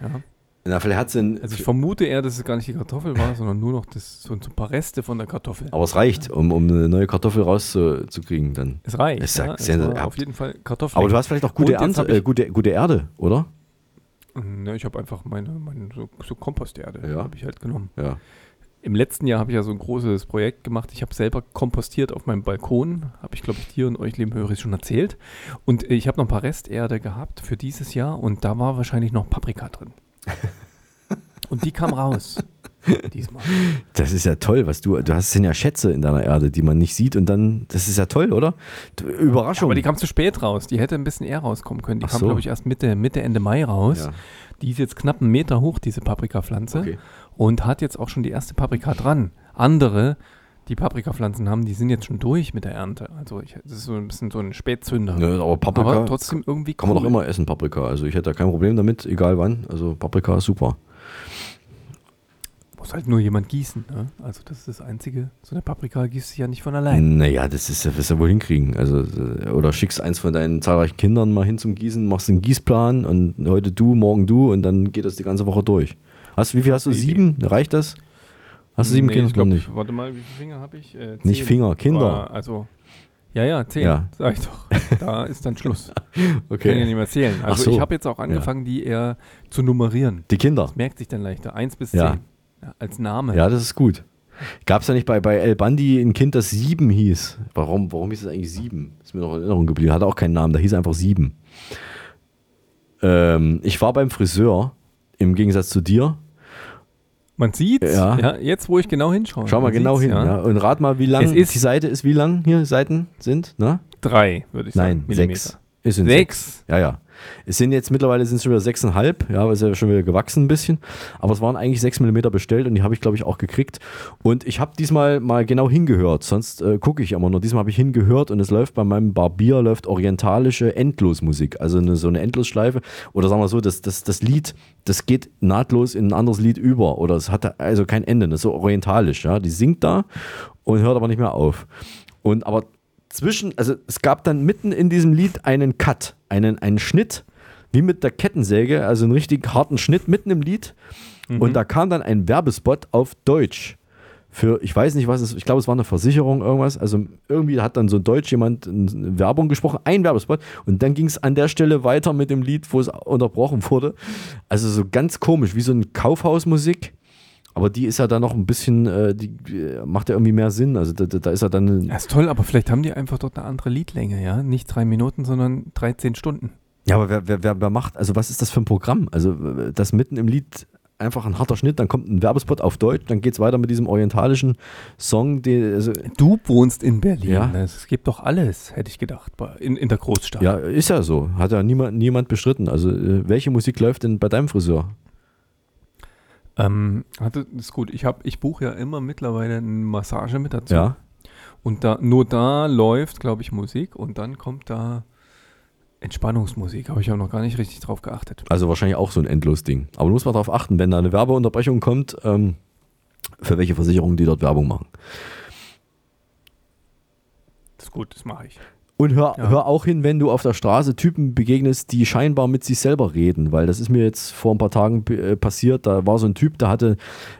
Ja. Na, vielleicht hat sie Also ich vermute eher, dass es gar nicht die Kartoffel war, sondern nur noch das, so ein paar Reste von der Kartoffel. Aber es reicht, um, um eine neue Kartoffel rauszukriegen dann. Es reicht. Es ja, sagt, es ja. auf jeden Fall Kartoffeln. Aber du hast vielleicht auch gute, Ernte, äh, gute, gute Erde, oder? Ne, ich habe einfach meine, meine so, so Komposterde Ja. habe ich halt genommen. Ja. Im letzten Jahr habe ich ja so ein großes Projekt gemacht. Ich habe selber kompostiert auf meinem Balkon. Habe ich, glaube ich, dir und euch, lieben Hörer, schon erzählt. Und ich habe noch ein paar Resterde gehabt für dieses Jahr und da war wahrscheinlich noch Paprika drin. und die kam raus. Diesmal. Das ist ja toll, was du, du hast sind ja Schätze in deiner Erde, die man nicht sieht und dann, das ist ja toll, oder? Überraschung. Aber die kam zu spät raus. Die hätte ein bisschen eher rauskommen können. Die Ach kam, so. glaube ich, erst Mitte, Mitte, Ende Mai raus. Ja. Die ist jetzt knapp einen Meter hoch, diese Paprikapflanze. Okay. Und hat jetzt auch schon die erste Paprika dran. Andere, die Paprikapflanzen haben, die sind jetzt schon durch mit der Ernte. Also ich, das ist so ein bisschen so ein Spätzünder. Ne, aber Paprika Aber trotzdem irgendwie kann man doch immer essen, Paprika. Also ich hätte da kein Problem damit, egal wann. Also Paprika ist super. Muss halt nur jemand gießen. Ne? Also das ist das Einzige. So eine Paprika gießt sich ja nicht von allein. Naja, das ist ja, wirst du wohl hinkriegen. Also, oder schickst eins von deinen zahlreichen Kindern mal hin zum Gießen, machst einen Gießplan und heute du, morgen du und dann geht das die ganze Woche durch. Hast, wie viel hast du? Sieben? Reicht das? Hast du sieben Nee, Kinder? Ich glaub, Noch nicht. Warte mal, wie viele Finger habe ich? Äh, Nicht. Finger, Kinder. Aber, also, ja, ja, zehn. Ja. Sag ich doch. Da ist dann Schluss. Okay. Kann ja nicht mehr zählen. Also so. ich habe jetzt auch angefangen, die eher zu nummerieren. Die Kinder. Das merkt sich dann leichter. Eins bis Ja. zehn. Ja, als Name. Ja, das ist gut. Gab es ja nicht bei, bei El Bandi ein Kind, das Sieben hieß? Warum, warum hieß es eigentlich Sieben? Ist mir noch in Erinnerung geblieben. Hatte auch keinen Namen, da hieß einfach Sieben. Ähm, ich war beim Friseur, im Gegensatz zu dir. Man sieht Ja. ja. jetzt wo ich genau hinschaue. Schau mal genau hin. sieht's, Ja. Und rat mal, wie lang die Seite ist, wie lang hier Seiten sind. Ne? Drei, würde ich sagen. Nein, sechs. Es sind Sechs? Ja, ja. Es sind jetzt mittlerweile sind es schon wieder sechseinhalb, ja, weil es ja schon wieder gewachsen ein bisschen. Aber es waren eigentlich sechs Millimeter bestellt und die habe ich, glaube ich, auch gekriegt. Und ich habe diesmal mal genau hingehört, sonst äh, gucke ich immer nur. Diesmal habe ich hingehört und es läuft bei meinem Barbier läuft orientalische Endlosmusik, also eine, so eine Endlosschleife. Oder sagen wir so, das, das, das Lied, das geht nahtlos in ein anderes Lied über. Oder es hat also kein Ende, das ist so orientalisch, ja. Die singt da und hört aber nicht mehr auf. Und aber zwischen, also es gab dann mitten in diesem Lied einen Cut, einen, einen Schnitt, wie mit der Kettensäge, also einen richtig harten Schnitt mitten im Lied. Und da kam dann ein Werbespot auf Deutsch. Für, ich weiß nicht, was es ich glaube, es war eine Versicherung, irgendwas. Also irgendwie hat dann so ein Deutsch jemand eine Werbung gesprochen, ein Werbespot. Und dann ging es an der Stelle weiter mit dem Lied, wo es unterbrochen wurde. Also so ganz komisch, wie so eine Kaufhausmusik. Aber die ist ja dann noch ein bisschen, äh, die macht ja irgendwie mehr Sinn. Also da, da ist ja dann. Ja, ist toll, aber vielleicht haben die einfach dort eine andere Liedlänge, ja? Nicht drei Minuten, sondern 13 Stunden. Ja, aber wer, wer, wer, macht, also was ist das für ein Programm? Also das mitten im Lied einfach ein harter Schnitt, dann kommt ein Werbespot auf Deutsch, dann geht es weiter mit diesem orientalischen Song. Die, also, Du wohnst in Berlin. Ja. Es gibt doch alles, hätte ich gedacht, in, in der Großstadt. ja, ist ja so. Hat ja niemand, niemand bestritten. Also äh, welche Musik läuft denn bei deinem Friseur? Ähm, hatte, das ist gut. Ich, hab, ich buche ja immer mittlerweile eine Massage mit dazu. Ja. Und da, nur da läuft, glaube ich, Musik und dann kommt da Entspannungsmusik, habe ich auch noch gar nicht richtig drauf geachtet. Also wahrscheinlich auch so ein Endlos-Ding. Aber du musst mal darauf achten, wenn da eine Werbeunterbrechung kommt, ähm, für welche Versicherungen die dort Werbung machen. Das ist gut, das mache ich. Und hör, Ja. hör auch hin, wenn du auf der Straße Typen begegnest, die scheinbar mit sich selber reden, weil das ist mir jetzt vor ein paar Tagen äh, passiert. Da war so ein Typ, der hatte,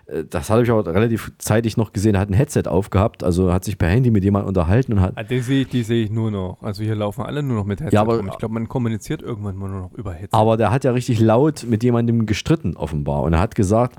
äh, das habe ich aber relativ zeitig noch gesehen, hat ein Headset aufgehabt, also hat sich per Handy mit jemandem unterhalten und hat. Ah, Die sehe ich, die sehe ich nur noch. Also hier laufen alle nur noch mit Headset Ja, aber- rum. Ich glaube, man kommuniziert irgendwann mal nur noch über Headset. Aber der hat ja richtig laut mit jemandem gestritten, offenbar. Und er hat gesagt: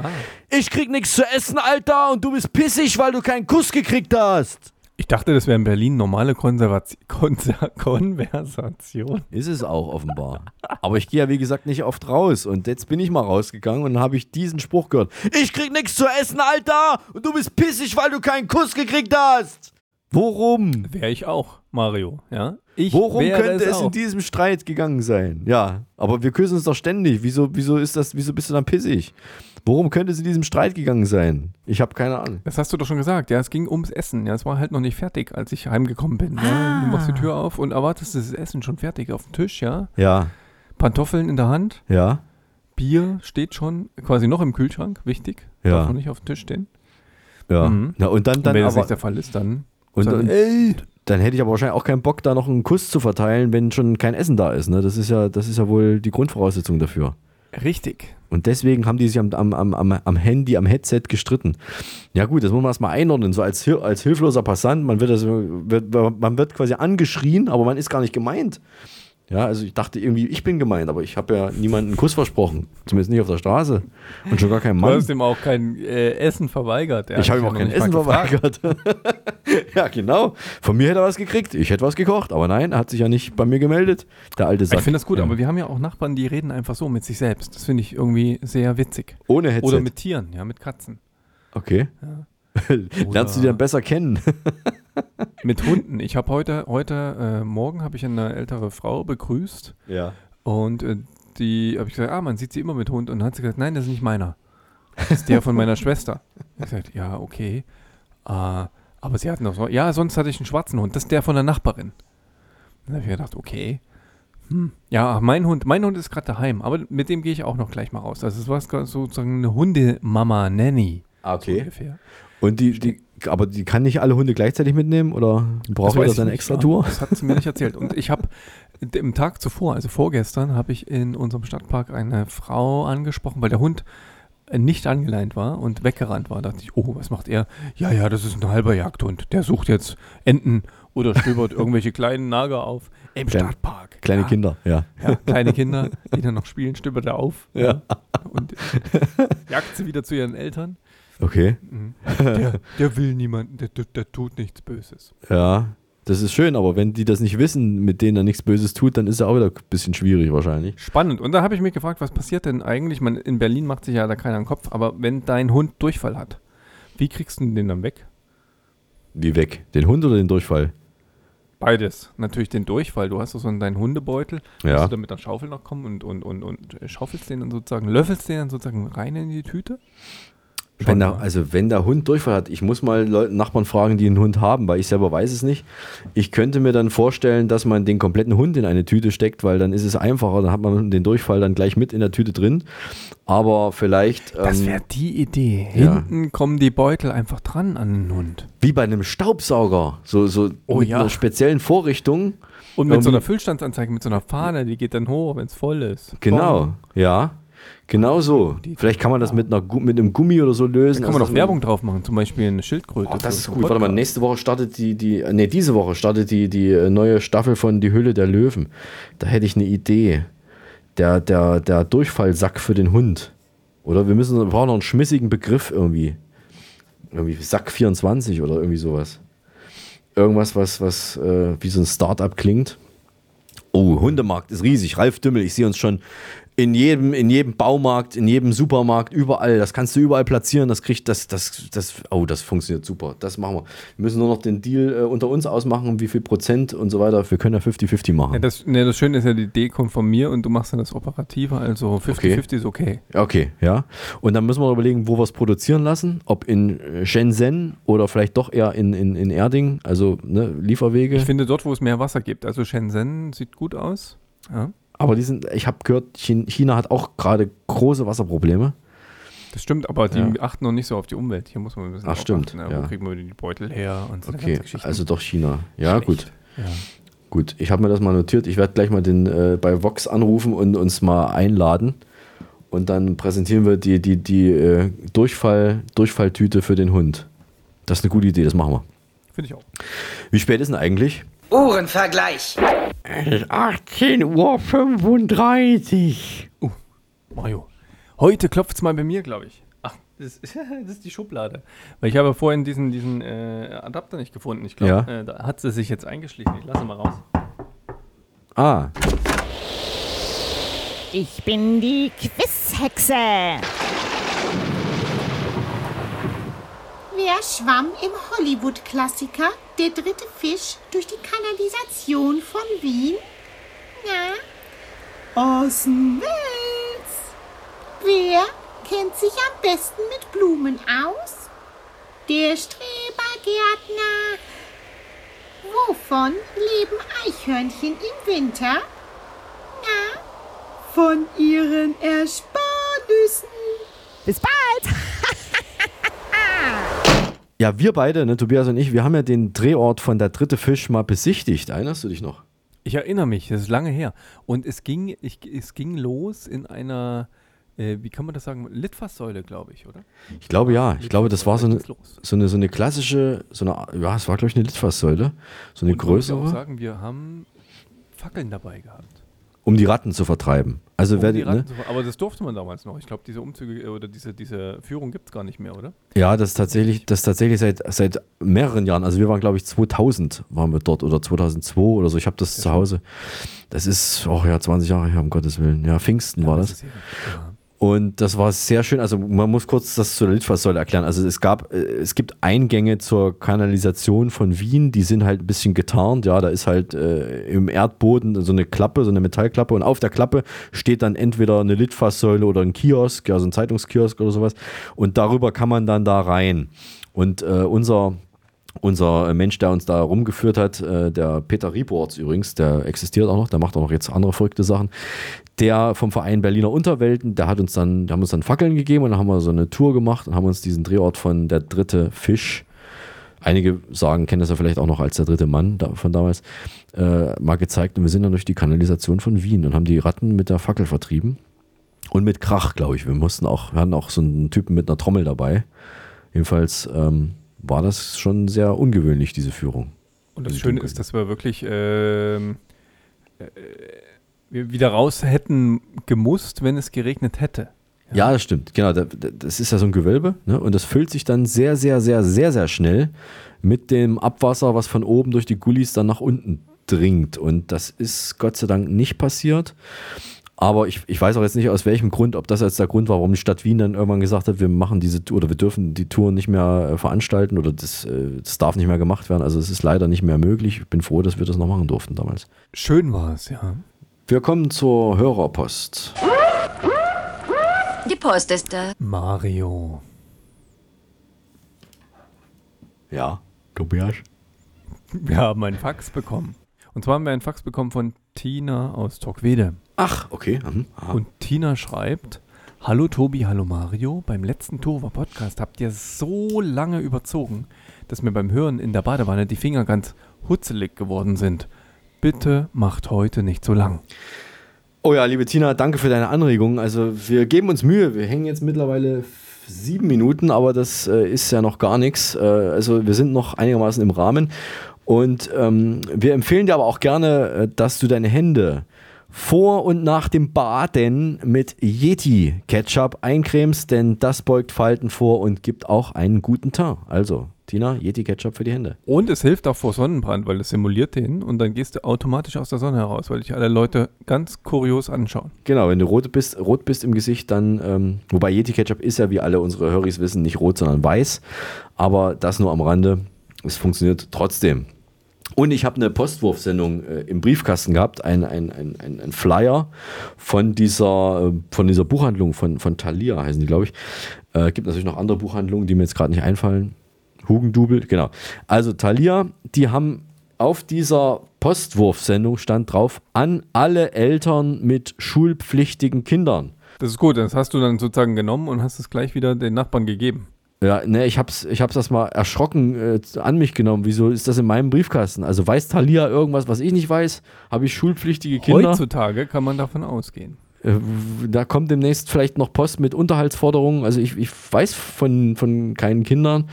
Ich krieg nichts zu essen, Alter, und du bist pissig, weil du keinen Kuss gekriegt hast. Ich dachte, das wäre in Berlin normale Konservati Konser Konversation. Ist es auch offenbar. Aber ich gehe ja, wie gesagt, nicht oft raus. Und jetzt bin ich mal rausgegangen und habe ich diesen Spruch gehört. Ich krieg nichts zu essen, Alter! Und du bist pissig, weil du keinen Kuss gekriegt hast! Worum? Wäre ich auch, Mario. Ja? Ich Worum könnte es auch. in diesem Streit gegangen sein? Ja, aber wir küssen uns doch ständig. Wieso, wieso ist das, wieso bist du dann pissig? Worum könnte es in diesem Streit gegangen sein? Ich habe keine Ahnung. Das hast du doch schon gesagt. Ja, es ging ums Essen. Ja, es war halt noch nicht fertig, als ich heimgekommen bin. Ja? Du machst die Tür auf und erwartest das Essen schon fertig auf dem Tisch, ja? Ja, Pantoffeln in der Hand, ja, Bier steht schon quasi noch im Kühlschrank, wichtig. Ja. Darf noch nicht auf dem Tisch stehen. ja. Mhm. Na, und dann, dann und wenn das aber, nicht der Fall ist, dann. und dann, ey, dann hätte ich aber wahrscheinlich auch keinen Bock, da noch einen Kuss zu verteilen, wenn schon kein Essen da ist. Ne? Das ist ja, das ist ja wohl die Grundvoraussetzung dafür. Richtig. Und deswegen haben die sich am, am, am, am- Handy, am Headset gestritten. Ja gut, das muss man erstmal einordnen. So als, als hilfloser Passant, man wird, das, wird, man wird quasi angeschrien, aber man ist gar nicht gemeint. Ja, also ich dachte irgendwie, ich bin gemeint, aber ich habe ja niemanden einen Kuss versprochen. Zumindest nicht auf der Straße. Und schon gar keinem Du Mann. hast ihm auch kein äh, Essen verweigert. Er ich habe ihm auch ja kein Essen verweigert. ja, genau. Von mir hätte er was gekriegt. Ich hätte was gekocht. Aber nein, er hat sich ja nicht bei mir gemeldet. Der alte Sack. Ich finde das gut, Ja. aber wir haben ja auch Nachbarn, die reden einfach so mit sich selbst. Das finde ich irgendwie sehr witzig. Ohne Headset. Oder mit Tieren, ja, mit Katzen. Okay. Lernst du die dann besser kennen? Mit Hunden. Ich habe heute, heute äh, Morgen habe ich eine ältere Frau begrüßt. Ja. Und äh, die habe ich gesagt, ah, man sieht sie immer mit Hund. Und dann hat sie gesagt, nein, das ist nicht meiner. Das ist der von meiner Schwester. Ich habe gesagt, ja, okay. Äh, aber sie hatten noch so, ja, sonst hatte ich einen schwarzen Hund. Das ist der von der Nachbarin. Dann habe ich gedacht, okay. Hm. Ja, mein Hund, mein Hund ist gerade daheim, aber mit dem gehe ich auch noch gleich mal raus. Also es war sozusagen eine Hundemama, Nanny. Ah, okay. So ungefähr. Und die, die, aber die kann nicht alle Hunde gleichzeitig mitnehmen oder braucht er ich seine extra ja. Tour? Das hat sie mir nicht erzählt. Und ich habe im Tag zuvor, also vorgestern, habe ich in unserem Stadtpark eine Frau angesprochen, weil der Hund nicht angeleint war und weggerannt war. Da dachte ich, oh, was macht er? Ja, ja, das ist ein halber Jagdhund. Der sucht jetzt Enten oder stöbert irgendwelche kleinen Nager auf im Kleine- Stadtpark. Kleine ja. Kinder, ja. Ja, kleine Kinder, die dann noch spielen, stöbert er auf. Ja. Und jagt sie wieder zu ihren Eltern. Okay. Mhm. Der, der will niemanden, der, der, der tut nichts Böses. Ja, das ist schön, aber wenn die das nicht wissen, mit denen er nichts Böses tut, dann ist er auch wieder ein bisschen schwierig wahrscheinlich. Spannend. Und da habe ich mich gefragt, was passiert denn eigentlich? Man, in Berlin macht sich ja da keiner einen Kopf, aber wenn dein Hund Durchfall hat, wie kriegst du den dann weg? Wie weg? Den Hund oder den Durchfall? Beides. Natürlich den Durchfall. Du hast doch so einen deinen Hundebeutel. Ja. Musst du dann mit der Schaufel noch kommen und, und, und, und schaufelst den dann sozusagen, löffelst den dann sozusagen rein in die Tüte? Wenn der, also wenn der Hund Durchfall hat, ich muss mal Leute, Nachbarn fragen, die einen Hund haben, weil ich selber weiß es nicht. Ich könnte mir dann vorstellen, dass man den kompletten Hund in eine Tüte steckt, weil dann ist es einfacher, dann hat man den Durchfall dann gleich mit in der Tüte drin. Aber vielleicht. Das ähm, wäre die Idee. Ja. Hinten kommen die Beutel einfach dran an den Hund. Wie bei einem Staubsauger. So, so Oh mit ja. einer speziellen Vorrichtung. Und mit so einer Irgendwie- Füllstandsanzeige, mit so einer Fahne, die geht dann hoch, wenn es voll ist. Genau, Bong. ja. Genau so. Vielleicht kann man das mit, einer, mit einem Gummi oder so lösen. Da kann man Also doch Werbung drauf machen, zum Beispiel eine Schildkröte. Oh, das ist gut. Warte mal, nächste Woche startet die, die, nee, diese Woche startet die, die äh, neue Staffel von Die Hülle der Löwen. Da hätte ich eine Idee. Der, der, der Durchfallsack für den Hund. Oder wir müssen, wir brauchen noch einen schmissigen Begriff irgendwie. Irgendwie Sack 24 oder irgendwie sowas. Irgendwas, was, was äh, wie so ein Start-up klingt. Oh, Hundemarkt ist riesig. Ralf Dümmel, ich sehe uns schon in jedem, in jedem Baumarkt, in jedem Supermarkt, überall. Das kannst du überall platzieren. Das kriegt, das, das, das, oh, das funktioniert super. Das machen wir. Wir müssen nur noch den Deal äh, unter uns ausmachen, wie viel Prozent und so weiter. Wir können ja 50-50 machen. Ja, das, ne, das Schöne ist ja, die Idee kommt von mir und du machst dann das Operative, also 50-50 ist okay. Okay, ja. Und dann müssen wir überlegen, wo wir es produzieren lassen. Ob in äh, Shenzhen oder vielleicht doch eher in, in, in Erding, also ne, Lieferwege. Ich finde dort, wo es mehr Wasser gibt, also Shenzhen sieht gut aus. Ja. Aber die sind, ich habe gehört, Chin- China hat auch gerade große Wasserprobleme. Das stimmt, aber die Ja. achten noch nicht so auf die Umwelt. Hier muss man ein bisschen Ach, stimmt, aufpassen, ja. Wo kriegen wir die Beutel her und so Okay, also doch China. Ja, gut. Ja. Gut, ich habe mir das mal notiert. Ich werde gleich mal den äh, bei Vox anrufen und uns mal einladen. Und dann präsentieren wir die, die, die äh, Durchfall, Durchfalltüte für den Hund. Das ist eine gute Idee, das machen wir. Finde ich auch. Wie spät ist denn eigentlich? Uhrenvergleich. Es ist 18.35 Uhr. Uh, Mario. Heute klopft es mal bei mir, glaube ich. Ach, das ist, das ist die Schublade. Weil ich habe vorhin diesen, diesen äh, Adapter nicht gefunden. Ich glaube, Ja. äh, da hat sie sich jetzt eingeschlichen. Ich lasse mal raus. Ah, Ich bin die Quizhexe. Wer schwamm im Hollywood-Klassiker Der dritte Fisch durch die Kanalisation von Wien? Na? Orson Welles. Wer kennt sich am besten mit Blumen aus? Der Strebergärtner. Wovon leben Eichhörnchen im Winter? Na? Von ihren Ersparnüssen. Bis bald. ja, wir beide, ne, Tobias und ich, wir haben ja den Drehort von der dritte Fisch mal besichtigt. Erinnerst du dich noch? Ich erinnere mich, das ist lange her. Und es ging, ich, es ging los in einer, äh, wie kann man das sagen, Litfaßsäule, glaube ich, oder? Ich glaube ja. Ich glaube, das war so eine, so eine, so eine klassische, so eine, ja, es war, glaube ich, eine Litfaßsäule. So eine Und man muss ja auch größere, sagen, wir haben Fackeln dabei gehabt. Um die Ratten zu vertreiben. Also Um wer die die, Ratten ne? Aber das durfte man damals noch. Ich glaube, diese Umzüge oder diese, diese Führung gibt es gar nicht mehr, oder? Ja, das ist tatsächlich, das ist tatsächlich seit, seit mehreren Jahren. Also wir waren, glaube ich, 2000 waren wir dort oder 2002 oder so. Ich habe das zu Hause. Das ist, oh ja, 20 Jahre her, um Gottes Willen. Ja, Pfingsten war das. Und das war sehr schön. Also man muss kurz das zu der Litfaßsäule erklären. Also es gab, äh, es gibt Eingänge zur Kanalisation von Wien, die sind halt ein bisschen getarnt. Ja, da ist halt äh, im Erdboden so eine Klappe, so eine Metallklappe und auf der Klappe steht dann entweder eine Litfaßsäule oder ein Kiosk, ja, so ein Zeitungskiosk oder sowas. Und darüber kann man dann da rein. Und äh, unser unser Mensch, der uns da rumgeführt hat, äh, der Peter Rieborts übrigens, der existiert auch noch, der macht auch noch jetzt andere verrückte Sachen. Der vom Verein Berliner Unterwelten, der hat uns dann, der haben uns dann Fackeln gegeben und dann haben wir so eine Tour gemacht und haben uns diesen Drehort von der dritte Fisch, einige sagen, kennen das ja vielleicht auch noch als der dritte Mann von damals, äh, mal gezeigt und wir sind dann durch die Kanalisation von Wien und haben die Ratten mit der Fackel vertrieben. Und mit Krach, glaube ich. Wir mussten auch, wir hatten auch so einen Typen mit einer Trommel dabei. Jedenfalls ähm, war das schon sehr ungewöhnlich, diese Führung. Und das Schöne ist, dass wir wirklich ähm, äh, wir wieder raus hätten gemusst, wenn es geregnet hätte. Ja, das stimmt. Genau, da- da- das ist ja so ein Gewölbe ne? und das füllt sich dann sehr, sehr, sehr, sehr, sehr schnell mit dem Abwasser, was von oben durch die Gullis dann nach unten dringt. Und das ist Gott sei Dank nicht passiert. Aber ich, ich weiß auch jetzt nicht aus welchem Grund, ob das jetzt der Grund war, warum die Stadt Wien dann irgendwann gesagt hat, wir machen diese Tour oder wir dürfen die Tour nicht mehr äh, veranstalten oder das, äh, das darf nicht mehr gemacht werden. Also es ist leider nicht mehr möglich. Ich bin froh, dass wir das noch machen durften damals. Schön war es, ja. Wir kommen zur Hörerpost. Die Post ist da. Mario. Ja, Tobias. Wir haben einen Fax bekommen. Und zwar haben wir einen Fax bekommen von Tina aus Torquede. Ach, okay. Mhm. Und Tina schreibt: Hallo Tobi, hallo Mario. Beim letzten Tova Podcast habt ihr so lange überzogen, dass mir beim Hören in der Badewanne die Finger ganz hutzelig geworden sind. Bitte macht heute nicht so lang. Oh ja, liebe Tina, danke für deine Anregung. Also wir geben uns Mühe. Wir hängen jetzt mittlerweile sieben Minuten, aber das äh, ist ja noch gar nichts. Äh, also wir sind noch einigermaßen im Rahmen. Und ähm, wir empfehlen dir aber auch gerne, äh, dass du deine Hände vor und nach dem Baden mit Yeti Ketchup eincremst, denn das beugt Falten vor und gibt auch einen guten Teint. Also, Tina, Yeti Ketchup für die Hände. Und es hilft auch vor Sonnenbrand, weil es simuliert den und dann gehst du automatisch aus der Sonne heraus, weil dich alle Leute ganz kurios anschauen. Genau, wenn du rot bist, rot bist im Gesicht, dann, ähm, wobei Yeti Ketchup ist ja, wie alle unsere Höris wissen, nicht rot, sondern weiß. Aber das nur am Rande. Es funktioniert trotzdem. Und ich habe eine Postwurfsendung äh, im Briefkasten gehabt, ein, ein, ein, ein, ein Flyer von dieser, äh, von dieser Buchhandlung von, von Thalia, heißen die, glaube ich. Äh, gibt natürlich noch andere Buchhandlungen, die mir jetzt gerade nicht einfallen. Hugendubel, genau. Also Thalia, die haben auf dieser Postwurfsendung stand drauf, an alle Eltern mit schulpflichtigen Kindern. Das ist gut, das hast du dann sozusagen genommen und hast es gleich wieder den Nachbarn gegeben. Ja, ne, ich hab's, ich hab's das mal erschrocken äh, an mich genommen. Wieso ist das in meinem Briefkasten? Also weiß Thalia irgendwas, was ich nicht weiß? Habe ich schulpflichtige Kinder? Heutzutage kann man davon ausgehen. Äh, Da kommt demnächst vielleicht noch Post mit Unterhaltsforderungen. Also ich, ich weiß von, von keinen Kindern.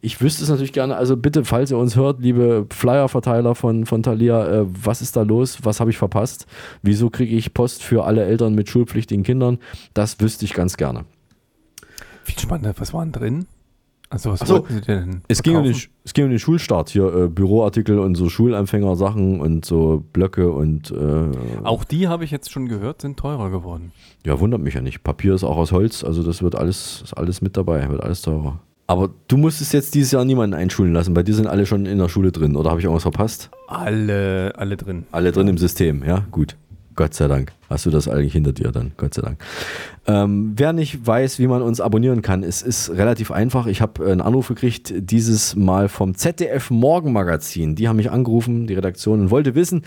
Ich wüsste es natürlich gerne. Also bitte, falls ihr uns hört, liebe Flyer-Verteiler von, von Thalia, äh, was ist da los? Was habe ich verpasst? Wieso kriege ich Post für alle Eltern mit schulpflichtigen Kindern? Das wüsste ich ganz gerne. Viel spannender, was war denn drin? Also was so, Sie denn es ging, um den, es ging um den Schulstart hier, äh, Büroartikel und so Schulanfängersachen und so Blöcke und äh, Auch die habe ich jetzt schon gehört, sind teurer geworden. ja, wundert mich ja nicht. Papier ist auch aus Holz, also das wird alles, ist alles mit dabei, wird alles teurer. Aber du musstest jetzt dieses Jahr niemanden einschulen lassen, bei dir sind alle schon in der Schule drin, oder habe ich irgendwas verpasst? Alle, alle drin. Alle drin im System, ja, gut. Gott sei Dank. Hast du das eigentlich hinter dir dann? Gott sei Dank. Ähm, wer nicht weiß, wie man uns abonnieren kann, es ist relativ einfach. Ich habe einen Anruf gekriegt, dieses Mal vom ZDF Morgenmagazin. Die haben mich angerufen, die Redaktion, und wollte wissen,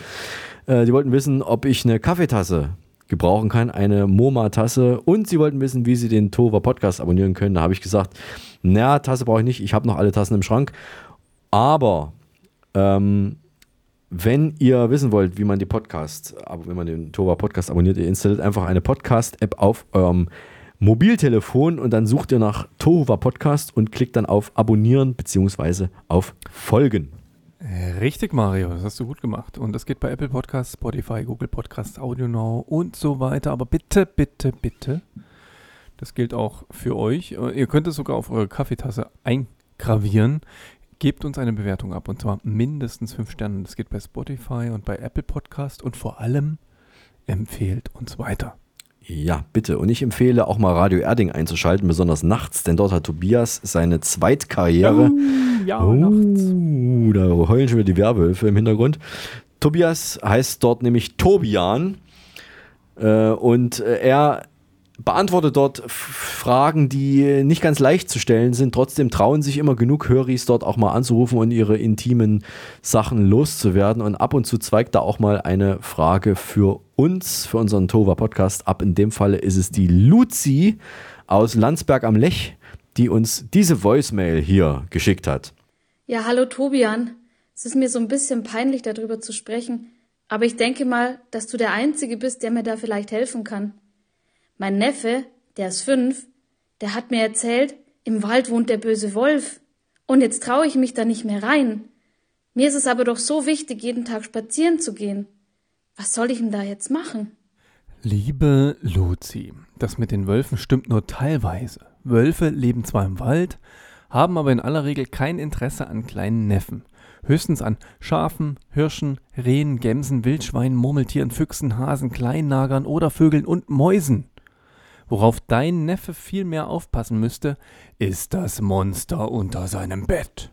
äh, die wollten wissen, ob ich eine Kaffeetasse gebrauchen kann, eine MoMA-Tasse und sie wollten wissen, wie sie den Tova Podcast abonnieren können. Da habe ich gesagt, na, Tasse brauche ich nicht, ich habe noch alle Tassen im Schrank. Aber ähm, wenn ihr wissen wollt, wie man die Podcast, wenn man den Tova Podcast abonniert, ihr installiert einfach eine Podcast-App auf eurem Mobiltelefon und dann sucht ihr nach Tova Podcast und klickt dann auf Abonnieren beziehungsweise auf Folgen. Richtig, Mario, das hast du gut gemacht. Und das geht bei Apple Podcasts, Spotify, Google Podcasts, AudioNow und so weiter. Aber bitte, bitte, bitte, das gilt auch für euch. Äh, Ihr könnt es sogar auf eure Kaffeetasse eingravieren. Gebt uns eine Bewertung ab und zwar mindestens fünf Sterne. Das geht bei Spotify und bei Apple Podcast und vor allem empfehlt uns weiter. Ja, bitte. Und ich empfehle auch mal Radio Erding einzuschalten, besonders nachts, denn dort hat Tobias seine Zweitkarriere. ja, oh, Da heulen schon wieder die Werwölfe im Hintergrund. Tobias heißt dort nämlich Tobian äh, und äh, er beantwortet dort Fragen, die nicht ganz leicht zu stellen sind. Trotzdem trauen sich immer genug Höris dort auch mal anzurufen und ihre intimen Sachen loszuwerden. Und ab und zu zweigt da auch mal eine Frage für uns, für unseren Tova Podcast ab. In dem Falle ist es die Luzi aus Landsberg am Lech, die uns diese Voicemail hier geschickt hat. Ja, hallo Tobian. Es ist mir so ein bisschen peinlich, darüber zu sprechen, aber ich denke mal, dass du der Einzige bist, der mir da vielleicht helfen kann. Mein Neffe, der ist fünf, der hat mir erzählt, im Wald wohnt der böse Wolf. Und jetzt traue ich mich da nicht mehr rein. Mir ist es aber doch so wichtig, jeden Tag spazieren zu gehen. Was soll ich denn da jetzt machen? Liebe Luzi, das mit den Wölfen stimmt nur teilweise. Wölfe leben zwar im Wald, haben aber in aller Regel kein Interesse an kleinen Neffen. Höchstens an Schafen, Hirschen, Rehen, Gämsen, Wildschweinen, Murmeltieren, Füchsen, Hasen, Kleinnagern oder Vögeln und Mäusen. Worauf dein Neffe viel mehr aufpassen müsste, ist das Monster unter seinem Bett.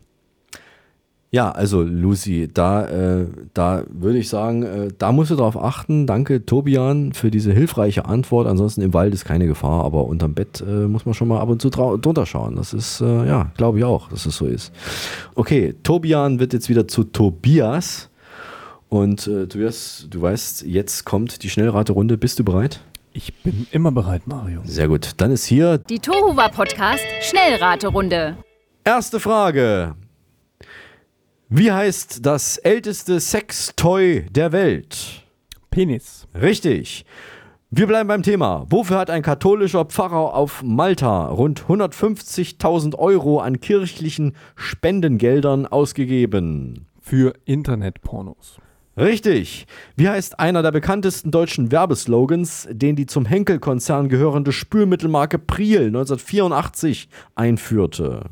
Ja, also Lucy, da, äh, da würde ich sagen, äh, da musst du darauf achten. Danke, Tobian, für diese hilfreiche Antwort. Ansonsten im Wald ist keine Gefahr, aber unterm Bett äh, muss man schon mal ab und zu drunter schauen. Das ist, äh, ja, glaube ich auch, dass es so ist. Okay, Tobian wird jetzt wieder zu Tobias. Und äh, Tobias, du weißt, jetzt kommt die Schnellraterunde. Bist du bereit? Ich bin immer bereit, Mario. Sehr gut. Dann ist hier Die Tohuwa Podcast Schnellraterunde. Erste Frage. Wie heißt das älteste Sextoy der Welt? Penis. Richtig. Wir bleiben beim Thema. Wofür hat ein katholischer Pfarrer auf Malta rund 150.000 Euro an kirchlichen Spendengeldern ausgegeben? Für Internetpornos. Richtig. Wie heißt einer der bekanntesten deutschen Werbeslogans, den die zum Henkel-Konzern gehörende Spülmittelmarke Priel 1984 einführte?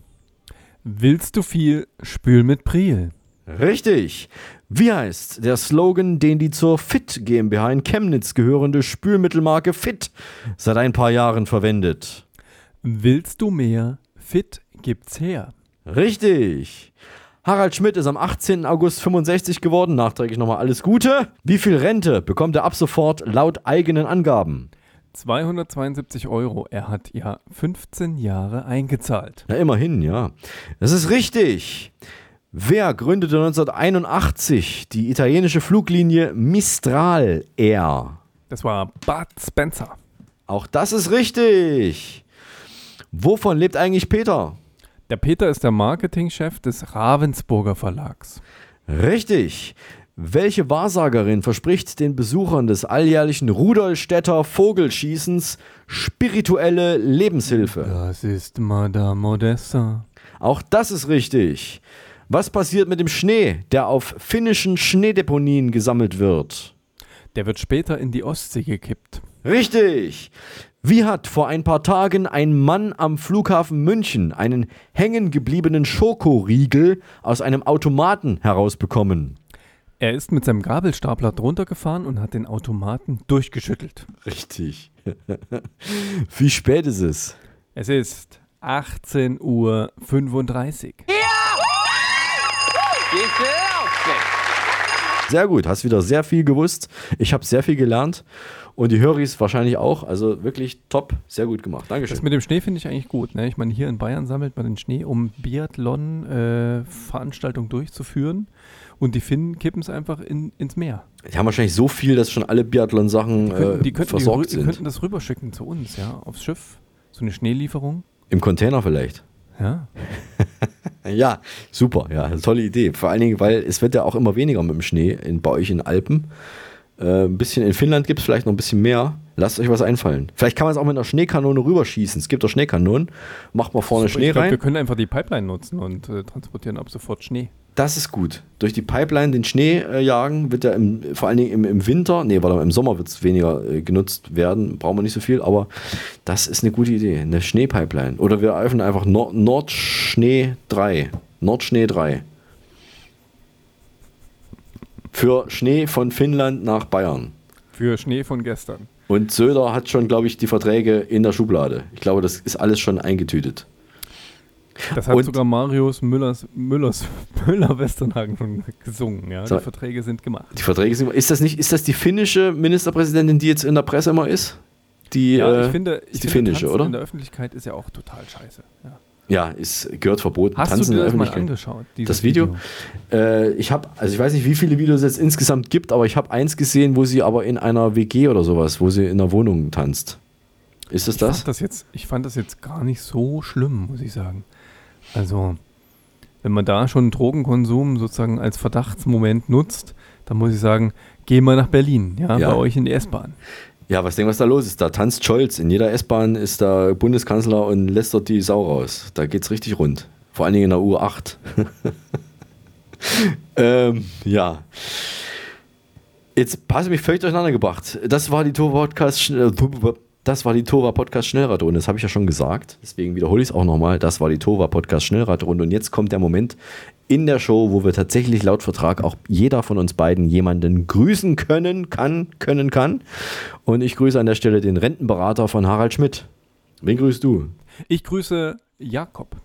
Willst du viel, spül mit Priel. Richtig. Wie heißt der Slogan, den die zur Fit GmbH in Chemnitz gehörende Spülmittelmarke Fit seit ein paar Jahren verwendet? Willst du mehr, fit gibt's her. Richtig. Harald Schmidt ist am 18. August 65 geworden. Nachträglich nochmal alles Gute. Wie viel Rente bekommt er ab sofort laut eigenen Angaben? 272 Euro. Er hat ja 15 Jahre eingezahlt. Na, immerhin, ja. Das ist richtig. Wer gründete 1981 die italienische Fluglinie Mistral Air? Das war Bud Spencer. Auch das ist richtig. Wovon lebt eigentlich Peter? Der Peter ist der Marketingchef des Ravensburger Verlags. Richtig. Welche Wahrsagerin verspricht den Besuchern des alljährlichen Rudolstädter Vogelschießens spirituelle Lebenshilfe? Das ist Madame Modessa. Auch das ist richtig. Was passiert mit dem Schnee, der auf finnischen Schneedeponien gesammelt wird? Der wird später in die Ostsee gekippt. Richtig. Wie hat vor ein paar Tagen ein Mann am Flughafen München einen hängen gebliebenen Schokoriegel aus einem Automaten herausbekommen? Er ist mit seinem Gabelstapler drunter gefahren und hat den Automaten durchgeschüttelt. Richtig. Wie spät ist es? Es ist 18.35 Uhr. Sehr gut, hast wieder sehr viel gewusst. Ich habe sehr viel gelernt und die Höris wahrscheinlich auch. Also wirklich top, sehr gut gemacht. Dankeschön. Das mit dem Schnee finde ich eigentlich gut. Ne? Ich meine, hier in Bayern sammelt man den Schnee, um Biathlon-Veranstaltungen durchzuführen. Und die Finnen kippen es einfach in, ins Meer. Die haben wahrscheinlich so viel, dass schon alle Biathlon-Sachen Die könnten, die äh, könnten, versorgt die, sind. die könnten das rüberschicken zu uns, ja, aufs Schiff. So eine Schneelieferung. Im Container vielleicht. Ja. Ja, super, ja, tolle Idee. Vor allen Dingen, weil es wird ja auch immer weniger mit dem Schnee in, bei euch in Alpen. Äh, ein bisschen in Finnland gibt es vielleicht noch ein bisschen mehr. Lasst euch was einfallen. Vielleicht kann man es auch mit einer Schneekanone rüberschießen. Es gibt doch Schneekanonen. Macht mal vorne Super, Schnee glaub, rein. Wir können einfach die Pipeline nutzen und äh, transportieren ab sofort Schnee. Das ist gut. Durch die Pipeline den Schnee äh, jagen wird ja im, vor allen Dingen im, im Winter, nee, warte mal, im Sommer wird es weniger äh, genutzt werden, brauchen wir nicht so viel, aber das ist eine gute Idee, eine Schneepipeline. Oder wir öffnen einfach Nord Nordschnee 3. Nordschnee 3. Für Schnee von Finnland nach Bayern. Für Schnee von gestern. Und Söder hat schon, glaube ich, die Verträge in der Schublade. Ich glaube, das ist alles schon eingetütet. Das hat Und- sogar Marius Müllers, Müllers, Müller-Westernhagen schon gesungen. Ja? So. Die Verträge sind gemacht. Die Verträge sind. Ist das nicht, ist das die finnische Ministerpräsidentin, die jetzt in der Presse immer ist? Die, Ja, äh, ich finde, ist ich die finde finnische, Tanzen oder? in der Öffentlichkeit ist ja auch total scheiße. Ja. Ja, ist, gehört verboten. Hast Tanzen du dir das mal angeschaut, Das Video? Äh, ich habe, also ich weiß nicht, wie viele Videos es insgesamt gibt, aber ich habe eins gesehen, wo sie aber in einer WG oder sowas, wo sie in einer Wohnung tanzt. Ist es Ich das? fand das, jetzt, ich fand das jetzt gar nicht so schlimm, muss ich sagen. Also, wenn man da schon Drogenkonsum sozusagen als Verdachtsmoment nutzt, dann muss ich sagen, geh mal nach Berlin, ja, Ja. bei euch in die S-Bahn. Ja, was denkst du, was da los ist? Da tanzt Scholz. In jeder S-Bahn ist da Bundeskanzler und lässt dort die Sau raus. Da geht's richtig rund. Vor allen Dingen in der U8. ähm, ja. Jetzt hast du mich völlig durcheinander gebracht. Das war die Tova Podcast. Äh, Das war die Tova Podcast Schnellradrunde. Das habe ich ja schon gesagt. Deswegen wiederhole ich es auch nochmal. Das war die Tova Podcast Schnellradrunde. Und jetzt kommt der Moment in der Show, wo wir tatsächlich laut Vertrag auch jeder von uns beiden jemanden grüßen können, kann, können, kann. Und ich grüße an der Stelle den Rentenberater von Harald Schmidt. Wen grüßt du? Ich grüße Jakob.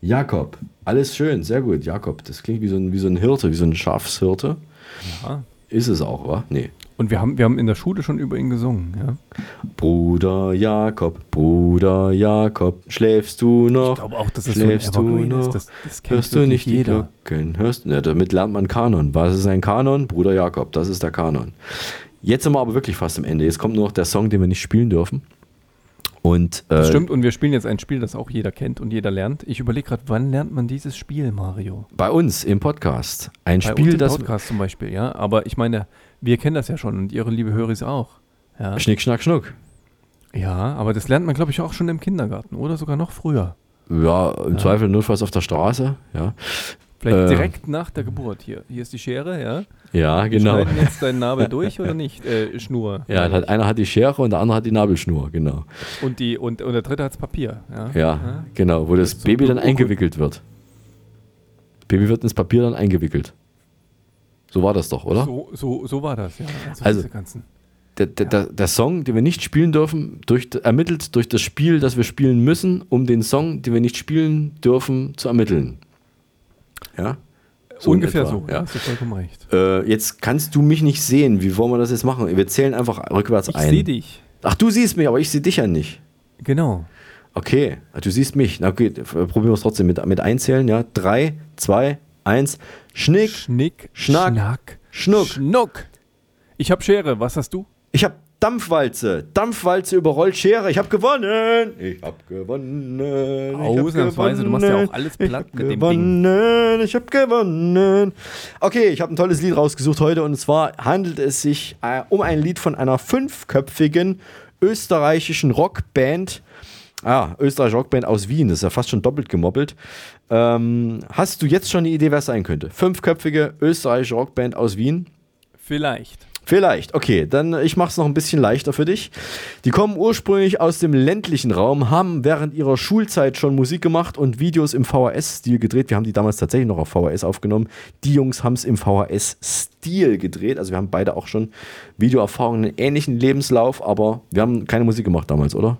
Jakob. Alles schön, sehr gut. Jakob, das klingt wie so ein, wie so ein Hirte, wie so ein Schafshirte. Ja. Ist es auch, wa? Nee. Und wir haben, wir haben in der Schule schon über ihn gesungen, ja. Bruder Jakob, Bruder Jakob, schläfst du noch? Ich glaube auch, dass das so ein schläfst du Evergreen ist. noch? Das- das kennt Hörst du nicht die jeder. Glocken? Hörst, ja, damit lernt man Kanon. Was ist ein Kanon? Bruder Jakob, das ist der Kanon. Jetzt sind wir aber wirklich fast am Ende. Jetzt kommt nur noch der Song, den wir nicht spielen dürfen. Und, äh, Das stimmt, und wir spielen jetzt ein Spiel, das auch jeder kennt und jeder lernt. Ich überlege gerade, wann lernt man dieses Spiel, Mario? Bei uns im Podcast. Ein Bei Spiel, uns im das. Podcast zum Beispiel, ja. Aber ich meine, wir kennen das ja schon und ihre liebe Höris auch. Ja. Schnick, schnack, schnuck. Ja, aber das lernt man, glaube ich, auch schon im Kindergarten oder sogar noch früher. Ja, im Ja. Zweifel notfalls auf der Straße. Ja. Vielleicht Äh, direkt nach der Geburt. Hier, hier ist die Schere, ja. Ja, genau. schneiden jetzt deinen Nabel durch oder nicht? Äh, Schnur. Ja, hat, einer hat die Schere und der andere hat die Nabelschnur, genau. Und, die, und, und der dritte hat das Papier. Ja, Ja, genau, wo das Baby dann eingewickelt wird. Baby wird ins Papier dann eingewickelt. So war das doch, oder? So, so, so war das, ja. Also, Also. Der, der, der, der Song, den wir nicht spielen dürfen, durch, ermittelt durch das Spiel, das wir spielen müssen, um den Song, den wir nicht spielen dürfen, zu ermitteln. Ja? in Ungefähr etwa, so, ja. hast du vollkommen recht. Äh, jetzt kannst du mich nicht sehen. Wie wollen wir das jetzt machen? Wir zählen einfach rückwärts Ich ein. seh dich. Ach, du siehst mich, aber ich sehe dich ja nicht. Genau. Okay, du siehst mich. Na okay, probieren wir es trotzdem mit, mit einzählen. Ja, drei, zwei, eins. Schnick, Schnick, Schnack, Schnack, Schnuck. Schnuck. Ich habe Schere. Was hast du? Ich habe Dampfwalze. Dampfwalze überrollt Schere. Ich habe gewonnen. Ich habe gewonnen. Ich Ausnahmsweise, du machst ja auch gewonnen. alles Ich platt hab mit dem Ding. gewonnen. Ich habe gewonnen. Okay, ich habe ein tolles Lied rausgesucht heute und zwar handelt es sich äh, um ein Lied von einer fünfköpfigen österreichischen Rockband. Ah, österreichische Rockband aus Wien. Das ist ja fast schon doppelt gemoppelt. Ähm, hast du jetzt schon eine Idee, wer es sein könnte? Fünfköpfige österreichische Rockband aus Wien? Vielleicht. Vielleicht, okay, dann ich mache es noch ein bisschen leichter für dich. Die kommen ursprünglich aus dem ländlichen Raum, haben während ihrer Schulzeit schon Musik gemacht und Videos im VHS-Stil gedreht. Wir haben die damals tatsächlich noch auf VHS aufgenommen. Die Jungs haben es im VHS-Stil gedreht. Also wir haben beide auch schon Videoerfahrungen, einen ähnlichen Lebenslauf, aber wir haben keine Musik gemacht damals, oder?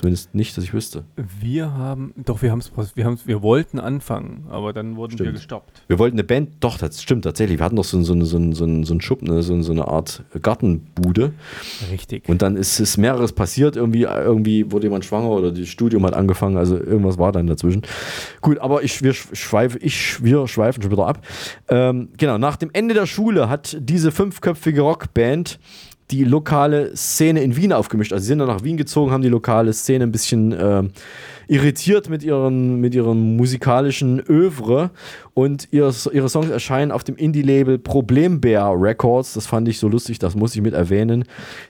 Zumindest nicht, dass ich wüsste. Wir haben, doch, wir haben es, wir haben's, wir wollten anfangen, aber dann wurden wir Stimmt. gestoppt. Wir wollten eine Band, doch, das stimmt tatsächlich. Wir hatten doch so, so, so, so, so, einen Schuppen, so, so eine Art Gartenbude. Richtig. Und dann ist es mehreres passiert. Irgendwie, irgendwie wurde jemand schwanger oder das Studium hat angefangen. Also irgendwas war dann dazwischen. Gut, aber ich, wir, schweife, ich, wir schweifen schon wieder ab. Ähm, genau, nach dem Ende der Schule hat diese fünfköpfige Rockband die lokale Szene in Wien aufgemischt. Also sie sind dann nach Wien gezogen, haben die lokale Szene ein bisschen ähm, irritiert mit ihren, mit ihren musikalischen Övre und ihr, ihre Songs erscheinen auf dem Indie-Label Problembär Records. Das fand ich so lustig, das muss ich mit erwähnen.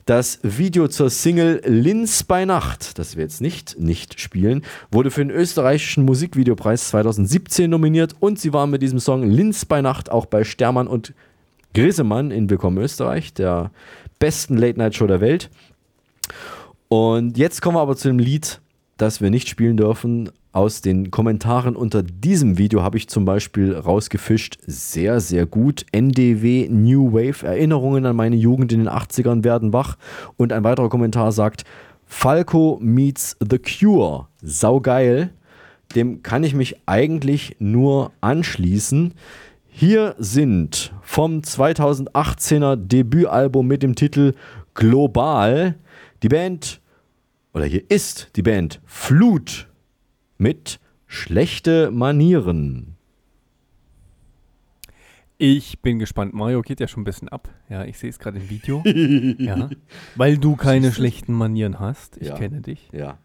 Das Video zur Single Linz bei Nacht, das wir jetzt nicht, nicht spielen, wurde für den österreichischen Musikvideopreis 2017 nominiert und sie waren mit diesem Song Linz bei Nacht auch bei Stermann und Grisemann in Willkommen Österreich, der besten Late-Night-Show der Welt. Und jetzt kommen wir aber zu dem Lied, das wir nicht spielen dürfen. Aus den Kommentaren unter diesem Video habe ich zum Beispiel rausgefischt, sehr, sehr gut. NDW New Wave, Erinnerungen an meine Jugend in den 80ern werden wach. Und ein weiterer Kommentar sagt, Falco meets The Cure, saugeil. Dem kann ich mich eigentlich nur anschließen. Hier sind vom 2018er Debütalbum mit dem Titel Global die Band, oder hier ist die Band Flut mit Schlechte Manieren. Ich bin gespannt. Mario geht ja schon ein bisschen ab. Ja, ich sehe es gerade im Video. ja. Weil du keine schlechten Manieren hast. Ich Ja. kenne dich. Ja.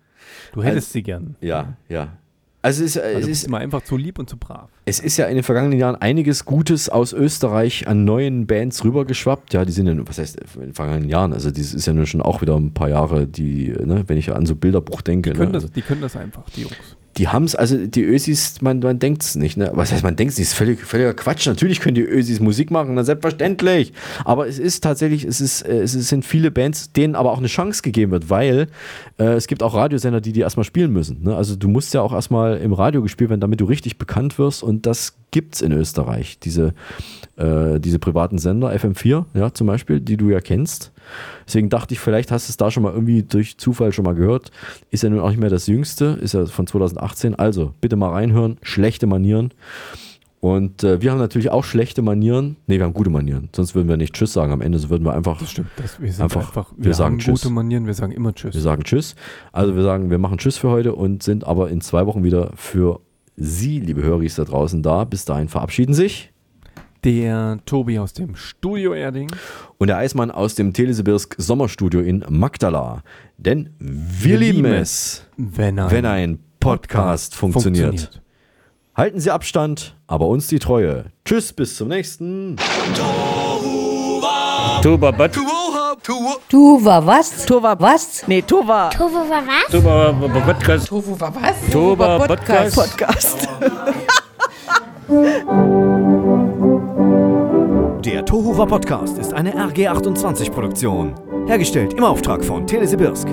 Du hättest Also- sie gern. Ja, ja. Also es ist, Also es ist immer einfach zu lieb und zu brav. Es ist ja in den vergangenen Jahren einiges Gutes aus Österreich an neuen Bands rübergeschwappt. Ja, die sind ja, nur- was heißt in den vergangenen Jahren? Also, das ist ja nur schon auch wieder ein paar Jahre, die, ne, wenn ich an so Bilderbruch denke. Die können, ne, das, die können das einfach, die Jungs. Die haben es, also die Ösis, man, man denkt es nicht. Ne? Was heißt, man denkt es nicht? Ist völlig, völliger Quatsch. Natürlich können die Ösis Musik machen, na, selbstverständlich. Aber es ist tatsächlich, es, ist, äh, es sind viele Bands, denen aber auch eine Chance gegeben wird, weil äh, es gibt auch Radiosender, die die erstmal spielen müssen. Ne? Also du musst ja auch erstmal im Radio gespielt werden, damit du richtig bekannt wirst. Und das gibt es in Österreich. Diese, äh, diese privaten Sender, FM4, ja, zum Beispiel, die du ja kennst. Deswegen dachte ich, vielleicht hast du es da schon mal irgendwie durch Zufall schon mal gehört. Ist ja nun auch nicht mehr das Jüngste, ist ja von 2018. Also bitte mal reinhören. Schlechte Manieren. Und äh, wir haben natürlich auch schlechte Manieren. Nee, wir haben gute Manieren. Sonst würden wir nicht Tschüss sagen am Ende. So würden wir einfach. Das stimmt. Das, wir sind einfach, einfach, wir, wir, sagen haben Tschüss. gute Manieren, wir sagen immer Tschüss. Wir sagen Tschüss. Also wir sagen, wir machen Tschüss für heute und sind aber in zwei Wochen wieder für Sie, liebe Höris da draußen, da. Bis dahin verabschieden sich. Der Tobi aus dem Studio Erding. Und der Eismann aus dem Telesibirsk Sommerstudio in Magdala. Denn wir, lieben es, wenn ein, wenn ein Podcast, funktioniert. funktioniert. Halten Sie Abstand, aber uns die Treue. Tschüss, bis zum nächsten. Tuba Bad. Tuva was? Tuva was? Nee, Tuva. Tovo war was? Tuba Podcast. Tuva war was? Tuba Podcast. Podcast. Der Tohuwa Podcast ist eine RG28 Produktion. Hergestellt im Auftrag von Telesibirsk.